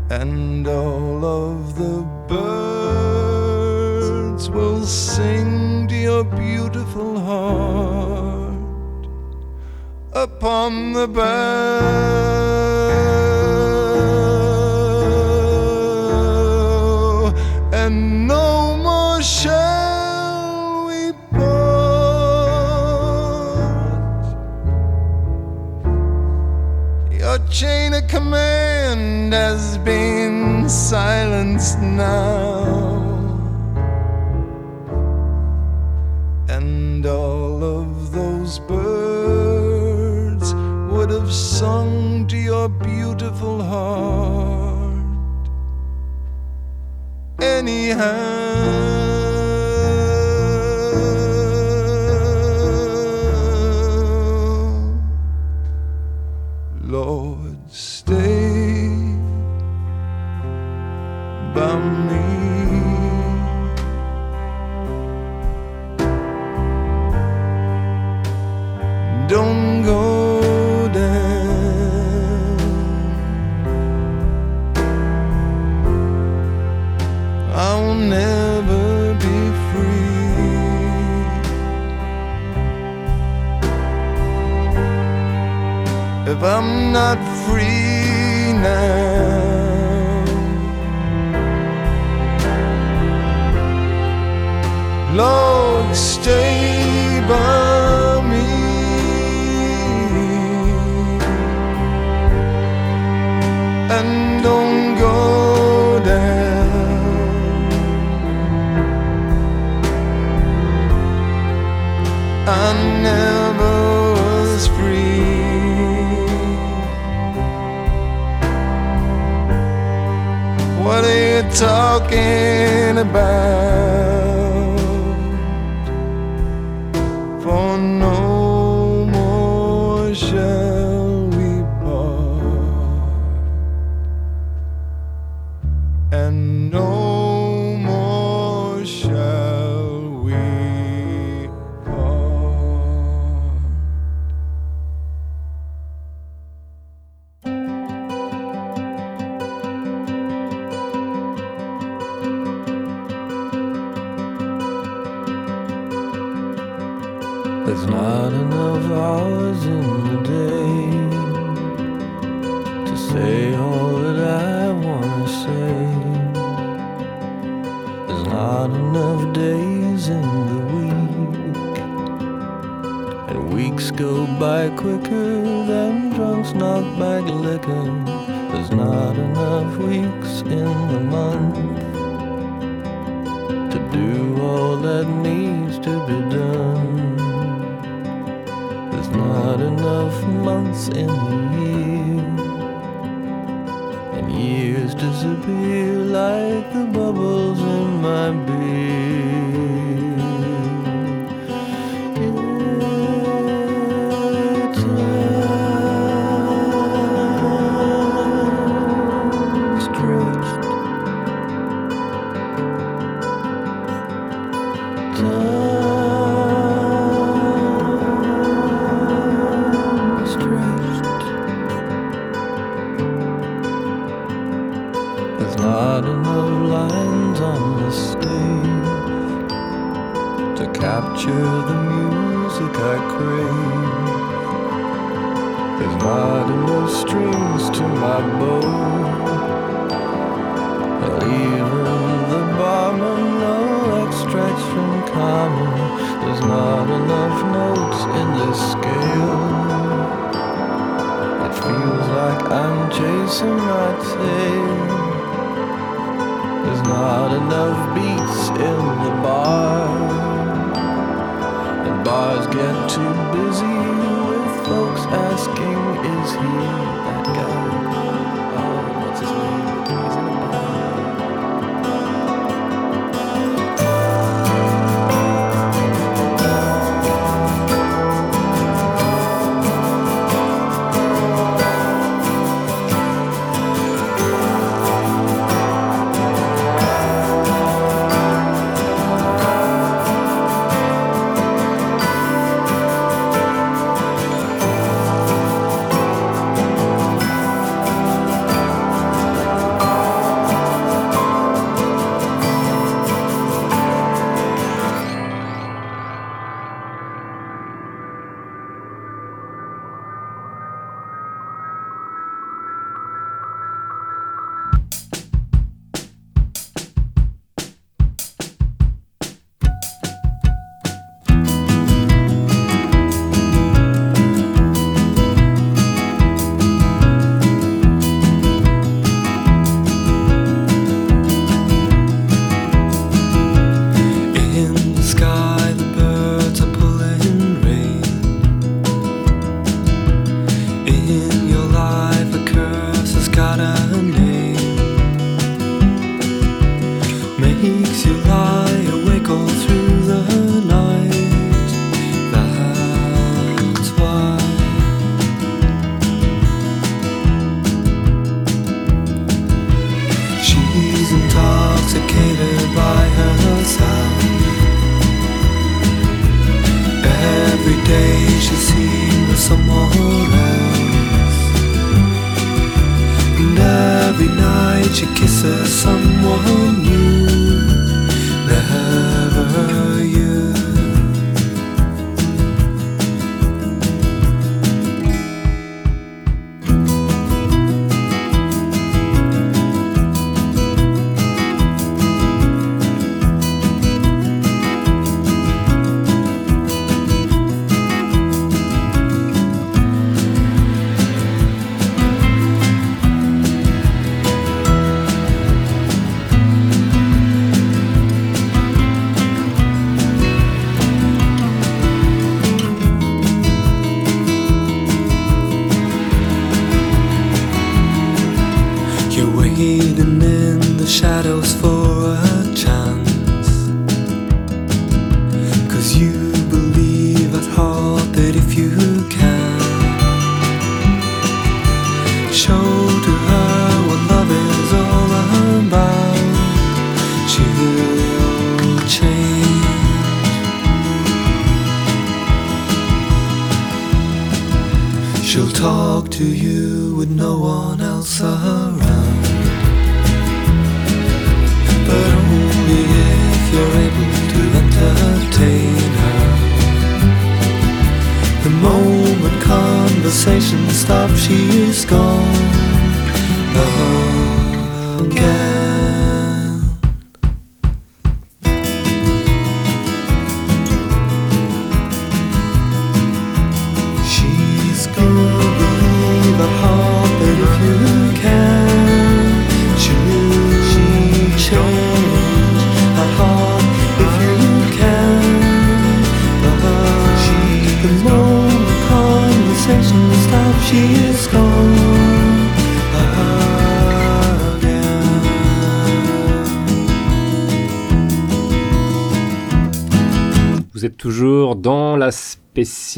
and all of the birds will sing to your beautiful heart upon the bed. silence now. And all of those birds would have sung to your beautiful heart. Anyhow. to be done. There's not enough months in the year, and years disappear like the bubble You're in the shadows for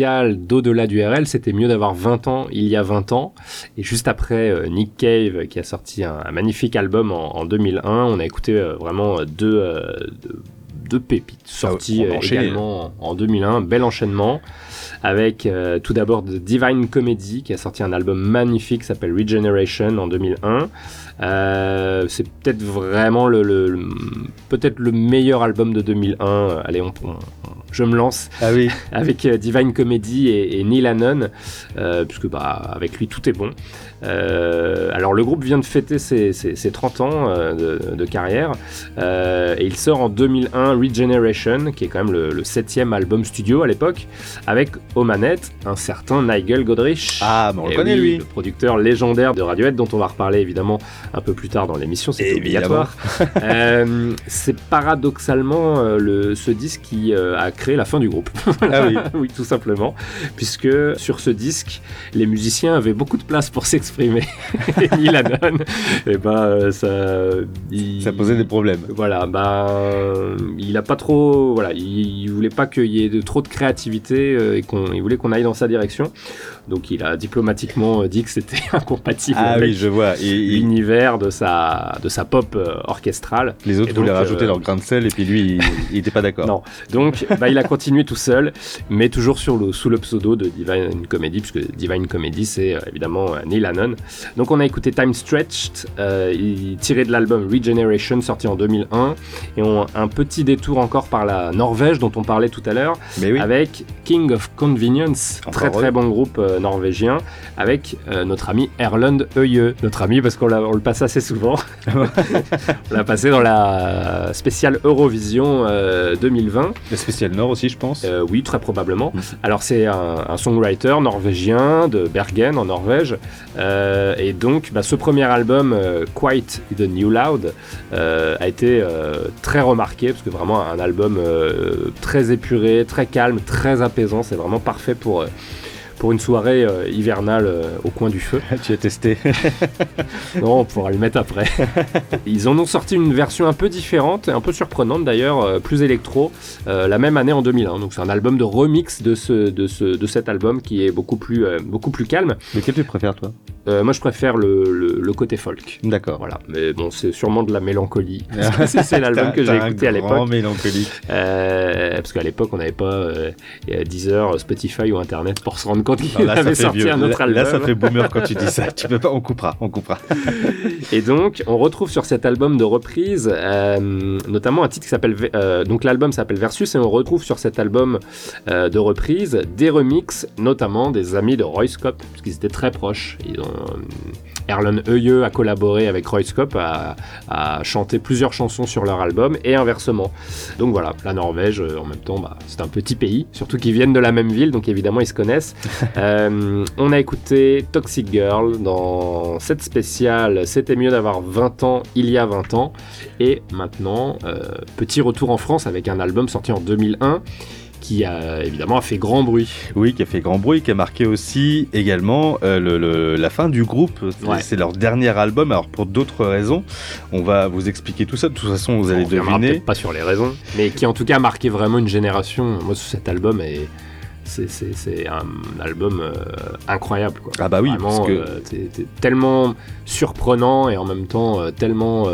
d'au-delà du RL. C'était mieux d'avoir 20 ans il y a 20 ans. Et juste après, euh, Nick Cave qui a sorti un, un magnifique album en, en 2001. On a écouté euh, vraiment euh, deux, deux, deux pépites sorties enchaîner. également en, en 2001. Bel enchaînement. Avec euh, tout d'abord The Divine Comedy qui a sorti un album magnifique qui s'appelle Regeneration en 2001. Euh, c'est peut-être vraiment le, le- le- peut-être le meilleur album de 2001. Euh, Allez, on, on- je me lance Ah oui. [laughs] avec euh, Divine Comedy et, et Neil Hannon, euh, puisque bah, avec lui tout est bon. Euh, alors le groupe vient de fêter ses, ses- ses 30 ans euh, de, de carrière euh, et il sort en 2001 Regeneration, qui est quand même le, le septième album studio à l'époque, avec aux manettes un certain Nigel Godrich. Ah, on le Eh connaît, oui, lui. Le producteur légendaire de Radiohead, dont on va reparler évidemment un peu plus tard dans l'émission, c'est obligatoire. [laughs] Euh, c'est paradoxalement euh, le, ce disque qui euh, a créé la fin du groupe. [laughs] Ah oui. oui, tout simplement. Puisque sur ce disque, les musiciens avaient beaucoup de place pour s'exprimer. [laughs] Et Neil Hannon, et ben, ça, il- Ça posait des problèmes. Voilà, euh, il a pas trop, voilà, il, il voulait pas qu'il y ait de, trop de créativité et qu'on, voulait qu'on aille dans sa direction. Donc il a diplomatiquement dit que c'était [laughs] incompatible Ah avec oui, je vois. Et, l'univers de sa, de sa pop euh, orchestrale. les autres Et voulaient donc, rajouter euh, leur grain de sel et puis lui, il- il était pas d'accord. Non. Donc, bah, il a continué tout seul, mais toujours sur le, sous le pseudo de Divine Comedy, puisque Divine Comedy, c'est euh, évidemment Neil Hannon. Donc, on a écouté Time Stretched, il- tiré de l'album Regeneration, sorti en 2001, et on, un petit détour encore par la Norvège, dont on parlait tout à l'heure, oui. avec King of Convenience, Encore très très bon groupe euh, norvégien, avec euh, notre ami Erlend Øye, notre ami parce qu'on l'a- on le passe assez souvent. [laughs] on l'a passé dans la spéciale Eurovision euh, 2020. Le spécial Nord aussi, je pense. Euh, oui, très probablement. Mhm. Alors c'est un, un songwriter norvégien de Bergen en Norvège. Et donc bah, ce premier album, Quite the New Loud, a été très remarqué parce que vraiment un album très épuré, très calme, très apaisant. C'est vraiment parfait pour... pour une soirée euh, hivernale euh, au coin du feu. [laughs] tu as testé [laughs] Non, on pourra le mettre après. [laughs] Ils en ont sorti une version un peu différente, et un peu surprenante d'ailleurs, euh, plus électro, la même année en 2001. Donc c'est un album de remix de, ce, de, ce, de cet album qui est beaucoup plus, beaucoup plus calme. Lequel tu préfères, toi? Euh, moi je préfère le, le, le côté folk. D'accord. Voilà, mais bon, c'est sûrement de la mélancolie. C'est- l'album que j'ai écouté à l'époque. mélancolique. Euh, parce qu'à l'époque, on n'avait pas euh, Deezer, Spotify ou Internet pour se rendre compte qu'il Alors là, avait sorti vieux. un autre album. Là, ça fait boomer quand tu dis ça. Tu peux pas, on coupera, on coupera. Et donc, on retrouve sur cet album de reprise, euh, notamment un titre qui s'appelle. euh, donc, l'album s'appelle Versus, et on retrouve sur cet album euh, de reprise des remixes, notamment des amis de Roy Scott, parce qu'ils étaient très proches. Ils ont, Erlen Euyeux a collaboré avec Roy Scott, a, a chanté plusieurs chansons sur leur album, et inversement. Donc voilà, la Norvège, euh, en même temps, bah, c'est un petit pays, surtout qu'ils viennent de la même ville, donc évidemment ils se connaissent. [laughs] Euh, on a écouté Toxic Girl dans cette spéciale C'était mieux d'avoir 20 ans il y a 20 ans. Et maintenant, euh, petit retour en France avec un album sorti en 2001 qui a évidemment a fait grand bruit. Oui, qui a fait grand bruit, qui a marqué aussi également euh, le- le- la fin du groupe. C'est- Ouais. C'est leur dernier album, alors pour d'autres raisons. On va vous expliquer tout ça. De toute façon, vous allez On deviner. pas sur les raisons, mais qui en tout cas a marqué vraiment une génération. Moi, cet album est. C'est, un album euh, incroyable. Quoi. Ah bah oui, Vraiment, parce que- euh, tellement surprenant et en même temps euh, tellement...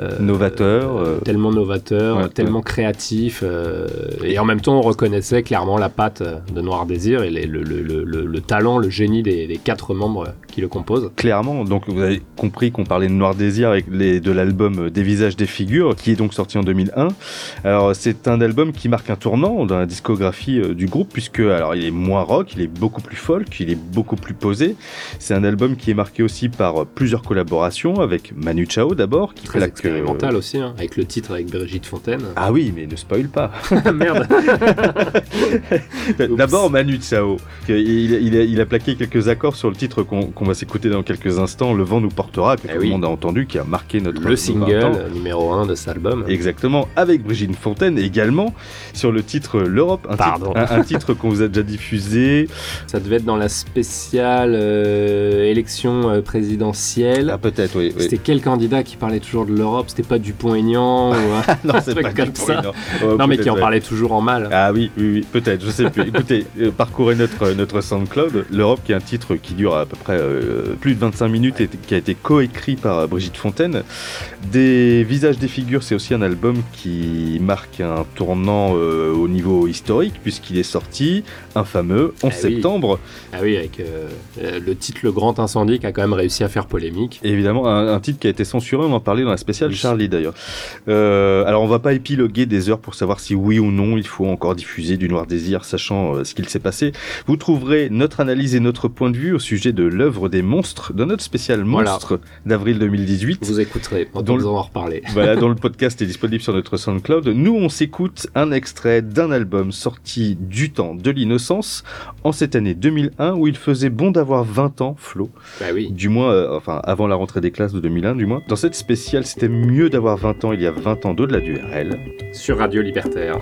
euh, Novateur, euh. tellement novateur, Ouais, tellement créatif, euh, et en même temps on reconnaissait clairement la patte de Noir Désir et les- le, le- le- le- le talent, le génie des, des quatre membres qui le composent. Clairement, donc vous avez compris qu'on parlait de Noir Désir avec les, de l'album Des visages, des figures, qui est donc sorti en 2001. Alors c'est un album qui marque un tournant dans la discographie du groupe, puisque alors il est moins rock, il est beaucoup plus folk, il est beaucoup plus posé. C'est un album qui est marqué aussi par plusieurs collaborations avec Manu Chao d'abord, qui Très euh, expérimental aussi, hein, avec le titre avec Brigitte Fontaine. Ah oui, mais ne spoil pas. [laughs] Merde [laughs] D'abord Manu qui- il, il a, il a plaqué quelques accords sur le titre qu'on qu'on va s'écouter dans quelques instants, Le vent nous portera, que tout Eh oui. le monde a entendu, qui a marqué notre Le single 20 ans. numéro 1 de cet album. Exactement, avec Brigitte Fontaine également sur le titre L'Europe, un, Pardon. titre- un- un titre qu'on vous a déjà diffusé. [laughs] Ça devait être dans la spéciale euh, élection euh, présidentielle. Ah peut-être, oui. oui. C'était quel candidat qui parlait toujours de l'Europe? C'était pas Dupont-Aignan ou un [laughs] non, [laughs] c'est pas comme ça tout, non. Mais qui en parlait toujours en mal. Ah oui, oui, oui, peut-être, je sais plus. [laughs] Écoutez, euh, parcourez notre, notre SoundCloud. L'Europe, qui est un titre qui dure à peu près euh, plus de 25 minutes et qui a été coécrit par euh, Brigitte Fontaine. Des visages, des figures, c'est aussi un album qui marque un tournant euh, au niveau historique, puisqu'il est sorti, infameux, 11 Ah oui. septembre. Ah oui, avec euh, euh, le titre Le Grand Incendie qui a quand même réussi à faire polémique. Et évidemment, un, un titre qui a été censuré, on en parlait dans la spéciale Charlie d'ailleurs. Euh, alors, on va pas épiloguer des heures pour savoir si oui ou non il faut encore diffuser du Noir Désir, sachant euh, ce qu'il s'est passé. Vous trouverez notre analyse et notre point de vue au sujet de l'œuvre des monstres, de notre spécial Voilà. monstre d'avril 2018. Vous écouterez, on Dans va le- en reparler. [laughs] Voilà, dont le [laughs] podcast est disponible sur notre SoundCloud. Nous, on s'écoute un extrait d'un album sorti du temps de l'innocence en cette année 2001 où il faisait bon d'avoir 20 ans, Flo. Bah oui. Du moins, euh, enfin, avant la rentrée des classes de 2001, du moins. Dans cette spéciale, c'était mieux d'avoir 20 ans il y a 20 ans d'au-delà du RL. Sur Radio Libertaire.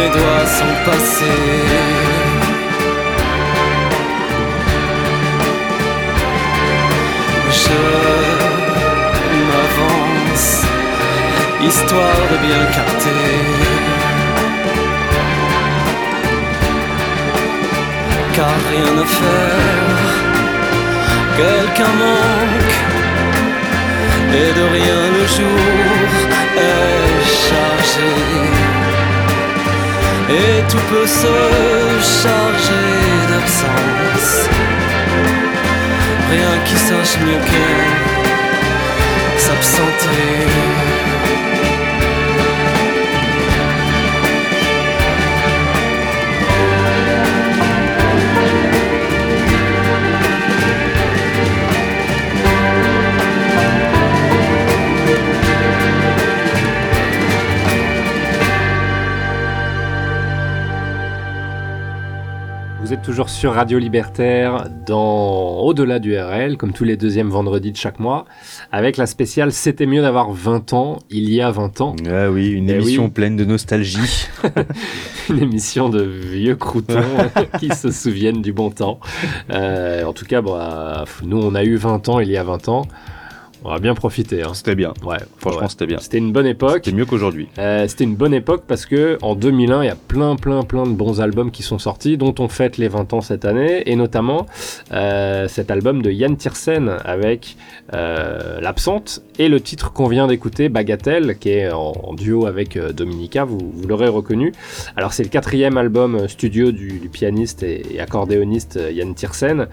Mes doigts sont passés. Je m'avance, histoire de bien capter. Car rien à faire, quelqu'un manque, et de rien le jour est chargé. Et tout peut se charger d'absence. Rien qui sache mieux que s'absenter. Êtes toujours sur Radio Libertaire dans Au-delà du RL, comme tous les deuxièmes vendredis de chaque mois, avec la spéciale C'était mieux d'avoir 20 ans, il y a 20 ans. Ah oui, une Eh émission oui. pleine de nostalgie. [laughs] Une émission de vieux croutons [laughs] qui se souviennent du bon temps. Euh, en tout cas, euh, nous, on a eu 20 ans il y a 20 ans. On a bien profité. Hein. C'était bien. Ouais, Franchement, ouais. c'était bien. C'était une bonne époque. C'était mieux qu'aujourd'hui. Euh, C'était une bonne époque parce que en 2001, il y a plein, plein, plein de bons albums qui sont sortis, dont on fête les 20 ans cette année, et notamment euh, cet album de Yann Tiersen avec euh, l'absente et le titre qu'on vient d'écouter, Bagatelle, qui est en, en duo avec Dominica, vous, vous l'aurez reconnu. Alors c'est le quatrième album studio du, du pianiste et, et accordéoniste Yann Tiersen.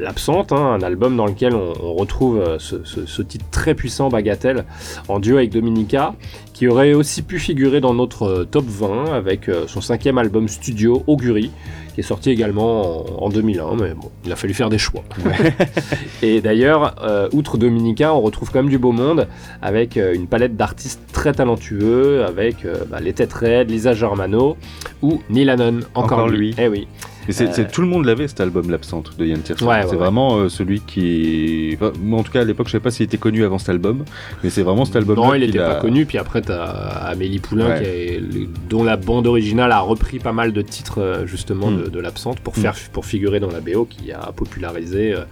L'absente, hein, un album dans lequel on, on retrouve euh, ce- ce titre très puissant, Bagatelle, en duo avec Dominica, qui aurait aussi pu figurer dans notre euh, top 20 avec euh, son cinquième album studio, Augury, qui est sorti également en, en 2001, mais bon, il a fallu faire des choix. [laughs] Et d'ailleurs, euh, outre Dominica, on retrouve quand même du beau monde, avec euh, une palette d'artistes très talentueux, avec euh, bah, les Têtes Raides, Lisa Germano ou Neil Hannon, encore, Encore lui. lui. Eh oui. Et c'est, c'est- tout le monde l'avait cet album l'absente de Yann Tiersen. Ouais, c'est ouais. vraiment euh, celui qui, enfin, moi en tout cas à l'époque je sais pas s'il était connu avant cet album, mais c'est vraiment cet album. Non, il n'était pas connu. Puis après, as Amélie Poulain, Ouais. qui est- dont la bande originale a repris pas mal de titres euh, justement Mm. de, de l'absente pour, Mm. faire, pour figurer dans la BO, qui a popularisé euh,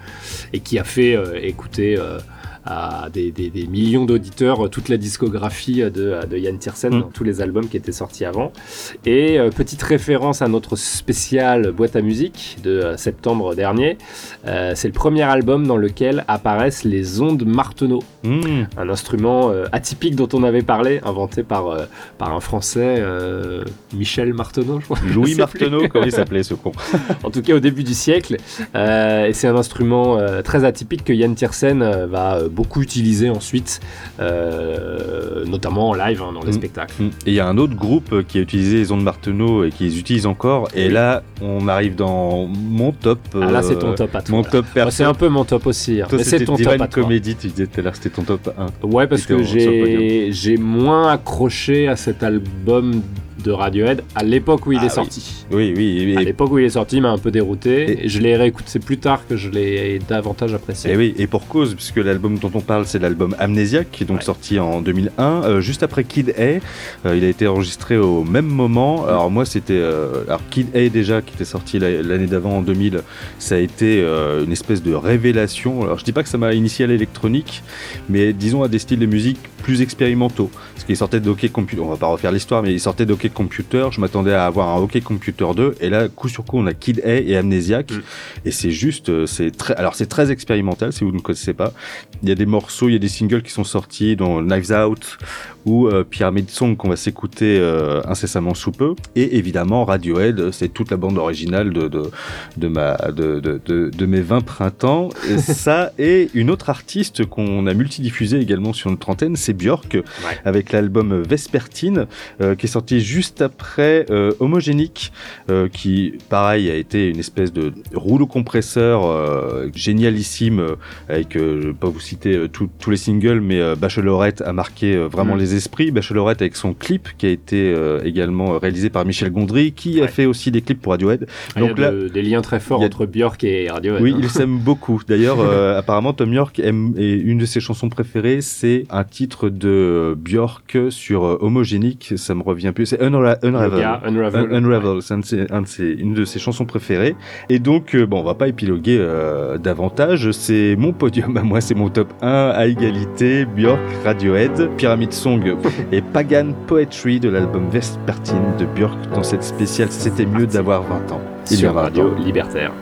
et qui a fait euh, écouter à des, des- des millions d'auditeurs euh, toute la discographie euh, de, de Yann Tiersen Mm. dans tous les albums qui étaient sortis avant. Et euh, petite référence à notre spécial boîte à musique de euh, septembre dernier, euh, c'est le premier album dans lequel apparaissent les ondes Marteneau Mmh. un instrument atypique dont on avait parlé, inventé par, par un Français, Michel Marteneau, je crois. Louis [laughs] Marteneau, comment il s'appelait ce con [laughs] en tout cas au début du siècle. Et c'est un instrument très atypique que Yann Tiersen va beaucoup utiliser ensuite, euh, notamment en live, hein, dans les Mm. spectacles. Mm. Et il y a un autre groupe euh, qui a utilisé les ondes Marteneau et qui les utilise encore. Et là, on arrive dans mon top. Ah là, c'est euh, ton top à toi. Mon là. top c'est un peu mon top aussi, hein, Toi, mais c'est ton top Divine à toi. Comedy, tu disais tout à l'heure, c'était ton top 1. Ouais, parce que j'ai moins accroché à cet album de Radiohead à l'époque où il Ah est oui. sorti. Oui, oui. À Et, l'époque où il est sorti, il m'a un peu dérouté. Et- je l'ai réécouté c'est plus tard que je l'ai davantage apprécié. et oui, et pour cause, puisque l'album dont on parle, c'est l'album Amnesiac, qui est donc Ouais. sorti en 2001, euh, juste après Kid A. Euh, il a été enregistré au même moment. Alors moi, c'était... euh, alors Kid A déjà, qui était sorti la- l'année d'avant, en 2000, ça a été une espèce de révélation. Alors je dis pas que ça m'a initié à l'électronique, mais disons à des styles de musique plus expérimentaux. Parce qu'il sortait de Hockey Computer, on va pas refaire l'histoire, mais il sortait de Hockey Computer, je m'attendais à avoir un Hockey Computer 2, et là, coup sur coup, on a Kid A et Amnesiac, Mm. et c'est juste, euh, c'est très, alors c'est très expérimental, si vous ne connaissez pas. Il y a des morceaux, il y a des singles qui sont sortis, dont Knives Out, ou euh, Pyramid Song qu'on va s'écouter euh, incessamment sous peu. Et évidemment, Radiohead, c'est toute la bande originale de, de, de, ma, de, de, de, de mes 20 printemps. Et [laughs] ça, et une autre artiste qu'on a multidiffusée également sur notre antenne, c'est Björk, avec l'album Vespertine, euh, qui est sorti juste après euh, Homogénique, euh, qui, pareil, a été une espèce de rouleau compresseur génialissime, avec, je vais pas vous citer tous les singles, mais Bachelorette a marqué vraiment Mm. les esprits. Bachelorette avec son clip, qui a été euh, également réalisé par Michel Gondry, qui a fait aussi des clips pour Radiohead. Ah, il y a de- des liens très forts a- entre Björk et Radiohead. oui, hein. il s'aime [laughs] beaucoup. D'ailleurs, euh, apparemment, Tom York aime, et une de ses chansons préférées, c'est un titre de Björk sur euh, Homogénique. Ça me revient plus. C'est Unra- Unravel. Unravel. Un- Unravel. C'est un un une de ses chansons préférées. Et donc, euh, bon, on va pas épiloguer euh, davantage. C'est mon podium à moi. C'est mon top 1 à égalité. Björk, Radiohead, Pyramid Song et Pagan Poetry de l'album Vespertine de Björk dans cette spéciale. C'était mieux d'avoir 20 ans. Il sur a 20 Radio. Libertaire.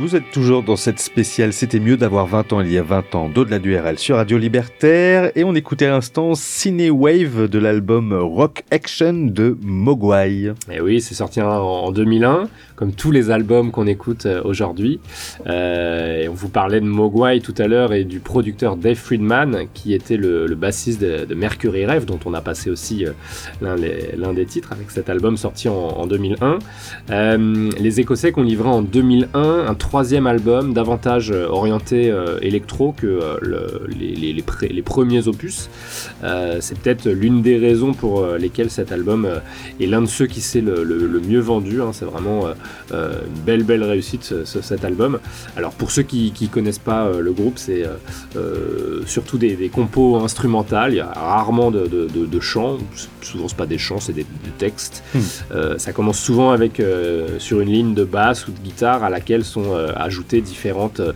Vous êtes toujours dans cette spéciale C'était mieux d'avoir 20 ans il y a 20 ans d'au-delà du RL sur Radio Libertaire et on écoutait à l'instant Ciné Wave de l'album Rock Action de Mogwai. Et Eh oui, c'est sorti en- en 2001, comme tous les albums qu'on écoute euh, aujourd'hui. Euh, et on vous parlait de Mogwai tout à l'heure et du producteur Dave Friedman, qui était le, bassiste de, Mercury Rev, dont on a passé aussi euh, l'un des, titres avec cet album sorti en, en 2001. Euh, les Écossais qu'on livrait en 2001 un troisième album davantage euh, orienté euh, électro que euh, le- les, les- les pré- les premiers opus. C'est peut-être l'une des raisons pour lesquelles cet album est l'un de ceux qui s'est le, le- le mieux vendu. hein. C'est vraiment une belle belle réussite ce- ce- cet album. Alors pour ceux qui qui connaissent pas le groupe, c'est surtout des, des compos instrumentales. Il y a rarement de, de, de- de chants. Souvent c'est pas des chants, c'est des, des textes. Hmm. Ça commence souvent avec sur une ligne de basse ou de guitare à laquelle sont ajouter différentes euh,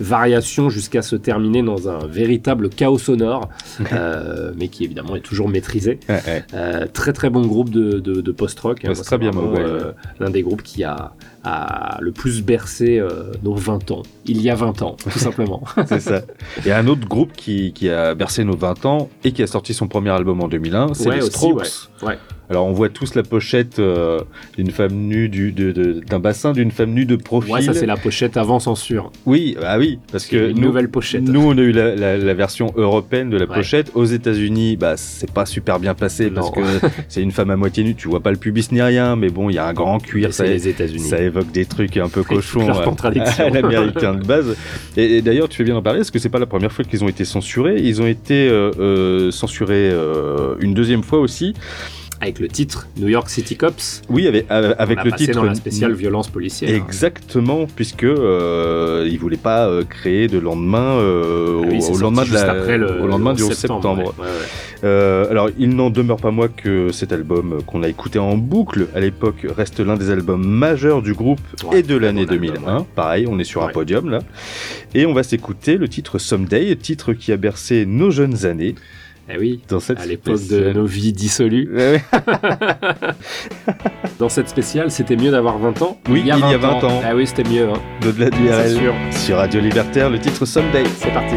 variations jusqu'à se terminer dans un véritable chaos sonore, euh, mais qui évidemment est toujours maîtrisé. Euh, très très bon groupe de, de, de post-rock. Très bien, ouais, euh, L'un des groupes qui a, a le plus bercé euh, nos 20 ans. Il y a 20 ans, tout [laughs] simplement. c'est ça. [laughs] Et un autre groupe qui, qui a bercé nos 20 ans et qui a sorti son premier album en 2001, c'est Ouais, les aussi, Strokes. ouais. Ouais. Alors on voit tous la pochette euh, d'une femme nue, du- d'un bassin d'une femme nue de profil. Ouais, ça c'est la pochette avant censure. Oui, ah oui, parce que une nous, nouvelle pochette. Nous, on a eu la, la- la version européenne de la Ouais. pochette. Aux États-Unis, bah, c'est pas super bien passé parce que [laughs] c'est une femme à moitié nue. Tu vois pas le pubis ni rien, mais bon, il y a un grand cuir. C'est les États-Unis. Ça évoque des trucs un peu [laughs] cochons à- à l'américain de base. Et, et d'ailleurs, tu fais bien d'en parler parce que c'est pas la première fois qu'ils ont été censurés. Ils ont été euh, euh, censurés euh, une deuxième fois aussi. Avec le titre New York City Cops. Oui, avec, avec On a le passé titre. dans la spéciale violence policière. Exactement, puisque euh, ils voulaient pas euh, créer de lendemain euh, Ah oui, au, lendemain de la, après le- au lendemain le du 11 septembre, septembre. ouais, ouais, ouais. Euh, alors, il n'en demeure pas moins que cet album qu'on a écouté en boucle à l'époque reste l'un des albums majeurs du groupe et de l'année 2001. Pareil, on est sur un podium là. Et on va s'écouter le titre Someday, titre qui a bercé nos jeunes années. Eh oui, dans cette à l'époque de nos vies dissolues. [laughs] Dans cette spéciale, c'était mieux d'avoir 20 ans. Oui, il y a 20 ans. Ah oui, c'était mieux. Hein. De-delà du RL. sûr. Sur Radio Libertaire, le titre Someday. C'est parti.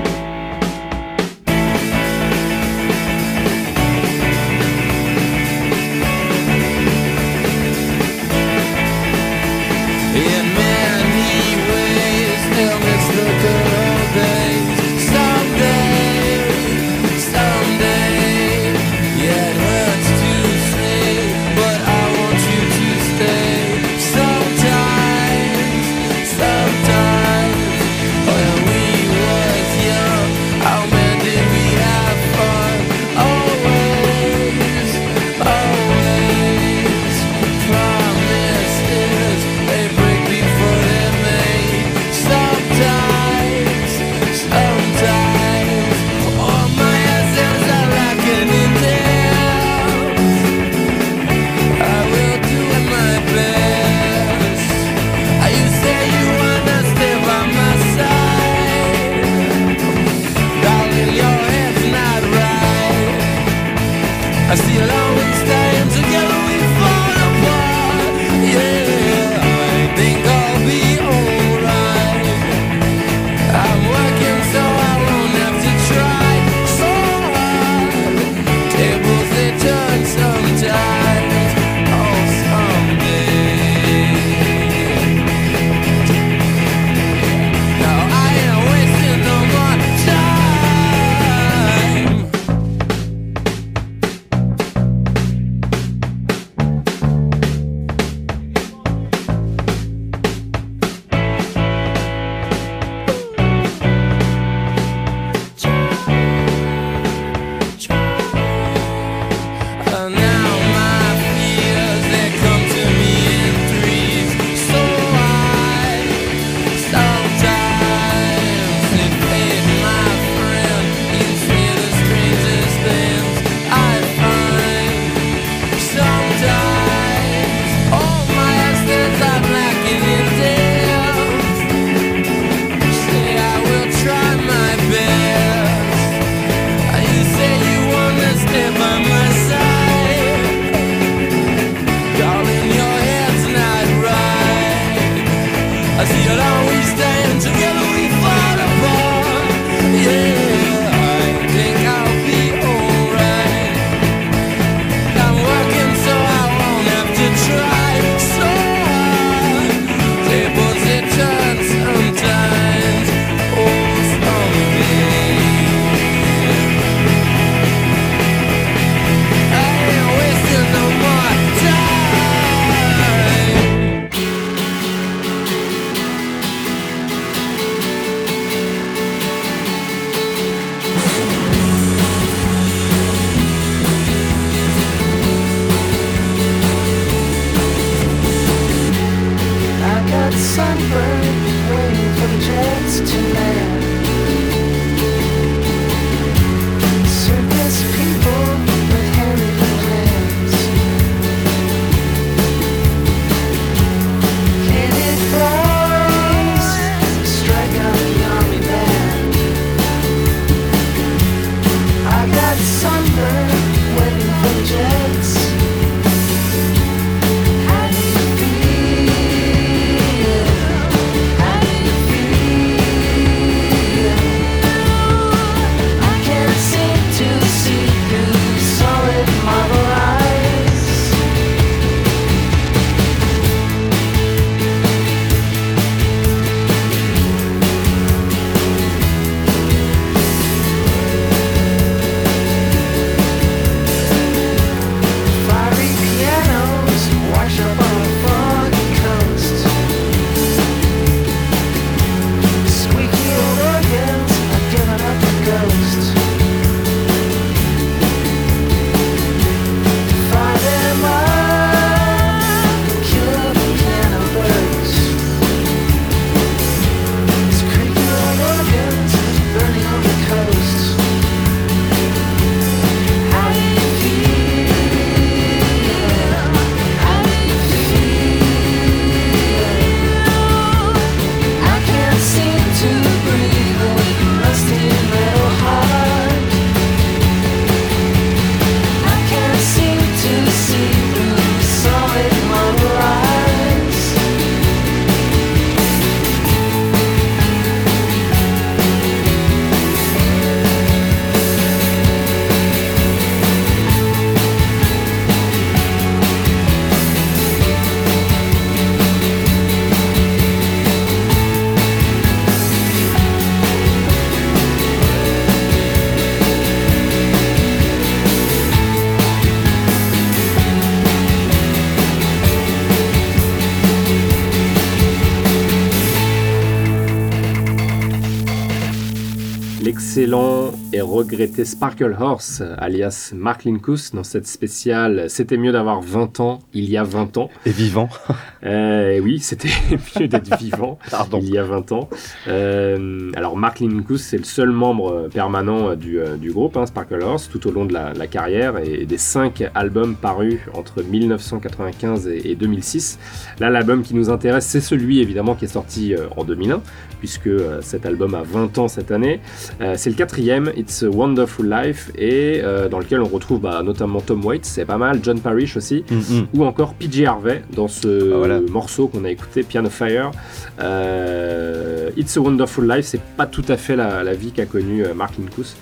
Regretté Sparkle Horse, alias Mark Lincous, dans cette spéciale C'était mieux d'avoir 20 ans il y a 20 ans. Et vivant. [laughs] Euh, oui, c'était [laughs] mieux d'être vivant [laughs] Pardon. il y a 20 ans. Euh, alors, Mark Lincous, c'est le seul membre permanent euh, du, euh, du groupe, hein, Sparkle Horse, tout au long de la, la carrière et des cinq albums parus entre 1995 et, et 2006. Là, l'album qui nous intéresse, c'est celui évidemment qui est sorti en 2001, puisque cet album a 20 ans cette année. Euh, c'est le quatrième, It's Wonderful Life, et euh, dans lequel on retrouve bah, notamment Tom Waits, c'est pas mal, John Parrish aussi, Mhm. ou encore PJ Harvey dans ce Ah, voilà. morceau qu'on a écouté, Piano Fire. Euh, It's a Wonderful Life, c'est pas tout à fait la, la vie qu'a connue euh, Mark Lincous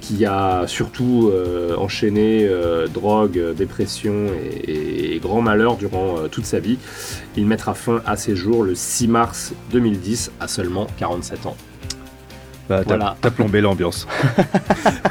qui a surtout euh, enchaîné euh, drogue, euh, dépression et, et- grand malheur durant toute sa vie. Il mettra fin à ses jours le 6 mars 2010 à seulement 47 ans. Bah, t'as Voilà. t'as plombé l'ambiance. [laughs]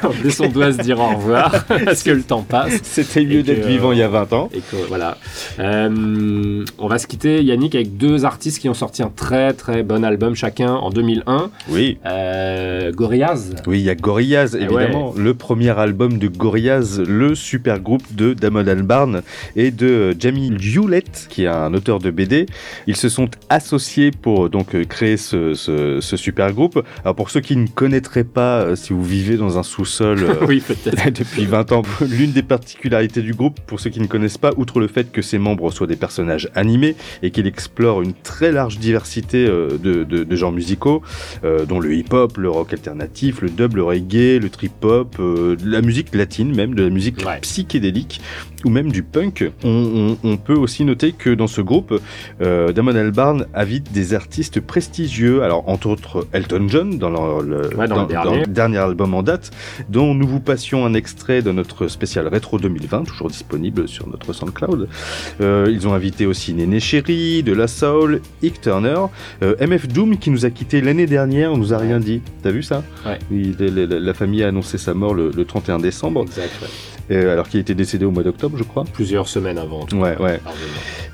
En plus, on doit se dire au revoir [laughs] parce que le temps passe. C'était mieux que, d'être vivant il y a 20 ans. Et que voilà. Euh, on va se quitter, Yannick, avec deux artistes qui ont sorti un très très bon album chacun en 2001. Oui. Euh, Gorillaz. Oui, il y a Gorillaz, Eh évidemment. Le premier album de Gorillaz, le super groupe de Damon Albarn et de Jamie Hewlett, qui est un auteur de BD. Ils se sont associés pour donc créer ce, ce- ce super groupe. Alors pour ceux qui ne connaîtraient pas, euh, si vous vivez dans un sous-sol [laughs] euh, oui, [laughs] depuis 20 ans, l'une des particularités du groupe, pour ceux qui ne connaissent pas, outre le fait que ses membres soient des personnages animés et qu'il explore une très large diversité euh, de, de- de genres musicaux, euh, dont le hip-hop, le rock alternatif, le dub, le reggae, le trip-hop, euh, la musique latine même, de la musique Ouais. psychédélique ou même du punk. On, on- on peut aussi noter que dans ce groupe, euh, Damon Albarn invite des artistes prestigieux, alors entre autres Elton John dans, leur- le, Ouais, dans le dernier. dernier album en date, dont nous vous passions un extrait de notre spécial Rétro 2020, toujours disponible sur notre SoundCloud. Euh, ils ont invité aussi Néné Chéri, De La Soul, Ike Turner, euh, MF Doom qui nous a quitté l'année dernière, on nous a rien dit. T'as vu ça? Ouais. Il- la, la- la famille a annoncé sa mort le, le 31 décembre, Exact. ouais. Euh, alors qu'il était décédé au mois d'octobre, je crois. Plusieurs semaines avant. en tout Ouais, cas, ouais.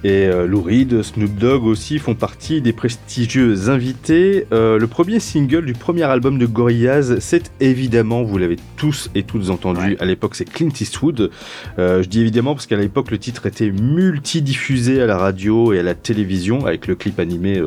Et euh, Lou Reed, Snoop Dogg aussi font partie des prestigieux invités. Euh, le premier single du premier album de Gorillaz, c'est évidemment, vous l'avez tous et toutes entendu, Ouais. à l'époque c'est Clint Eastwood. Je dis évidemment parce qu'à l'époque le titre était multidiffusé à la radio et à la télévision avec le clip animé,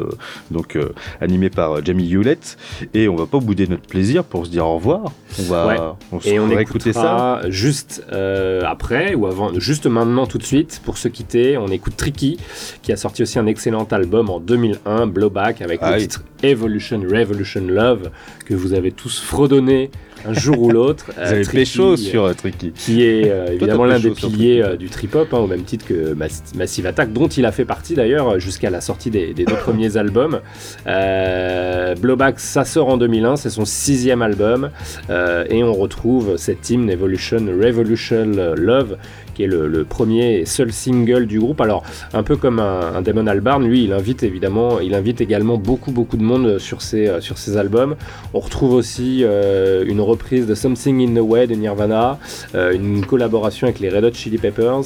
donc animé par Jamie Hewlett. Et on va pas bouder notre plaisir pour se dire au revoir. On va, Ouais. on se Et on ça. juste euh, après ou avant, juste maintenant tout de suite pour se quitter. On écoute Tricky qui a sorti aussi un excellent album en 2001, Blowback, avec le titre Evolution Revolution Love que vous avez tous fredonné un jour ou l'autre. [laughs] Vous Euh, Tricky, pécho sur euh, Tricky. qui est euh, évidemment l'un des piliers euh, du trip-hop, hein, au même titre que Mass- Massive Attack, dont il a fait partie d'ailleurs euh, jusqu'à la sortie des, des deux [coughs] premiers albums. Euh, Blowback, ça sort en 2001, c'est son sixième album, euh, et on retrouve cet hymne Evolution Revolution Love, qui est le, le premier et seul single du groupe. Alors, un peu comme un, un Damon Albarn, lui, il invite évidemment, il invite également beaucoup, beaucoup de monde sur ses, euh, sur ses albums. On retrouve aussi euh, une reprise de Something in the Way de Nirvana, euh, une collaboration avec les Red Hot Chili Peppers,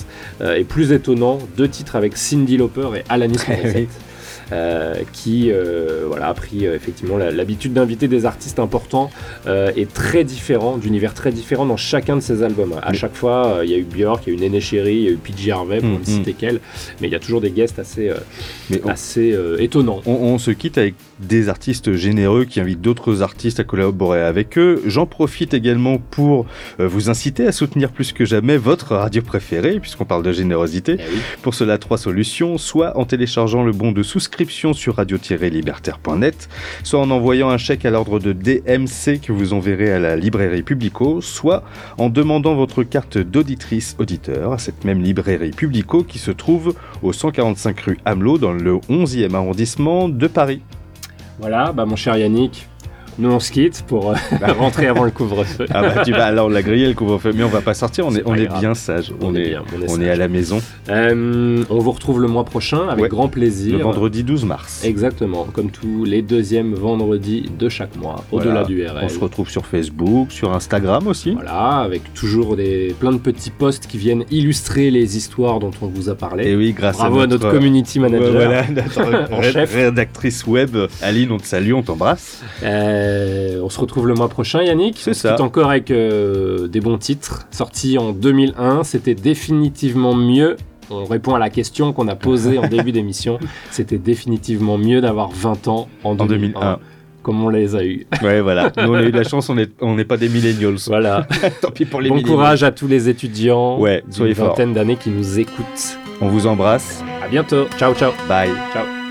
et plus étonnant, deux titres avec Cindy Lauper et Alanis [laughs] Morissette. Euh, qui euh, voilà, a pris euh, effectivement l'habitude d'inviter des artistes importants et très différents, d'univers très différents dans chacun de ses albums. À chaque fois, il y a eu Björk, il y a eu Néné Chéri, il y a eu PJ Harvey, pour Mm, ne citer qu'elle, mais il y a toujours des guests assez, Mais on- assez étonnants. On, on se quitte avec des artistes généreux qui invitent d'autres artistes à collaborer avec eux. J'en profite également pour vous inciter à soutenir plus que jamais votre radio préférée, puisqu'on parle de générosité. Eh oui. Pour cela, trois solutions, soit en téléchargeant le bon de souscription sur radio-libertaire.net, soit en envoyant un chèque à l'ordre de DMC que vous enverrez à la librairie Publico, soit en demandant votre carte d'auditrice auditeur à cette même librairie Publico qui se trouve au 145 rue Hamelot dans le 11e arrondissement de Paris. Voilà, bah mon cher Yannick, nous on se quitte pour euh, rentrer avant le couvre-feu. Ah bah tu vas alors la griller le couvre-feu, mais on va pas sortir, on est, C'est on est bien sage, on, est, bien, on est on sage. est à la maison Euh, on vous retrouve le mois prochain avec Ouais. grand plaisir. le vendredi 12 mars. Exactement, comme tous les deuxièmes vendredis de chaque mois, au-delà Voilà. du RL. On se retrouve sur Facebook, sur Instagram aussi. Voilà, avec toujours des, plein de petits posts qui viennent illustrer les histoires dont on vous a parlé. Et oui, grâce Bravo à notre, à notre community manager. Ouais, voilà, notre [laughs] En ré- chef. rédactrice web, Aline, on te salue, on t'embrasse. Euh, euh, on se retrouve le mois prochain, Yannick. C'est ça. encore avec euh, des bons titres. Sorti en 2001, c'était définitivement mieux. On répond à la question qu'on a posée en début [laughs] d'émission. C'était définitivement mieux d'avoir 20 ans en 2001. Comme on les a eus. Ouais, voilà. [laughs] Nous, on a eu de la chance, on n'est est pas des millennials. Voilà. [laughs] Tant pis pour les Bon courage à tous les étudiants. Ouais, soyez vingtaine d'années qui nous écoutent. On vous embrasse. À bientôt. Ciao, ciao. Bye. Ciao.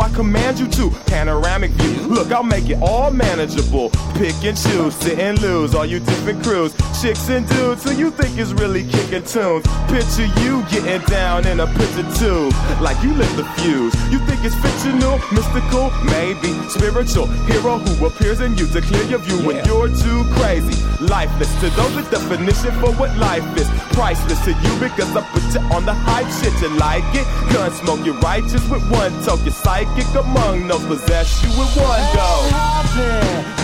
I command you to. Panoramic view. Look, I'll make it all manageable. Pick and choose, sit and lose. All you different crews, chicks and dudes who you think is really kicking tunes. Picture you getting down in a picture tube. Like you lit the fuse. You think it's fictional, mystical, maybe spiritual. Hero who appears in you to clear your view when you're too crazy. Lifeless to those the definition for what life is. Priceless to you because I put you on the hype shit. You like it? Gun smoke, you're righteous with one toke. You're psychic among those possess you with one go.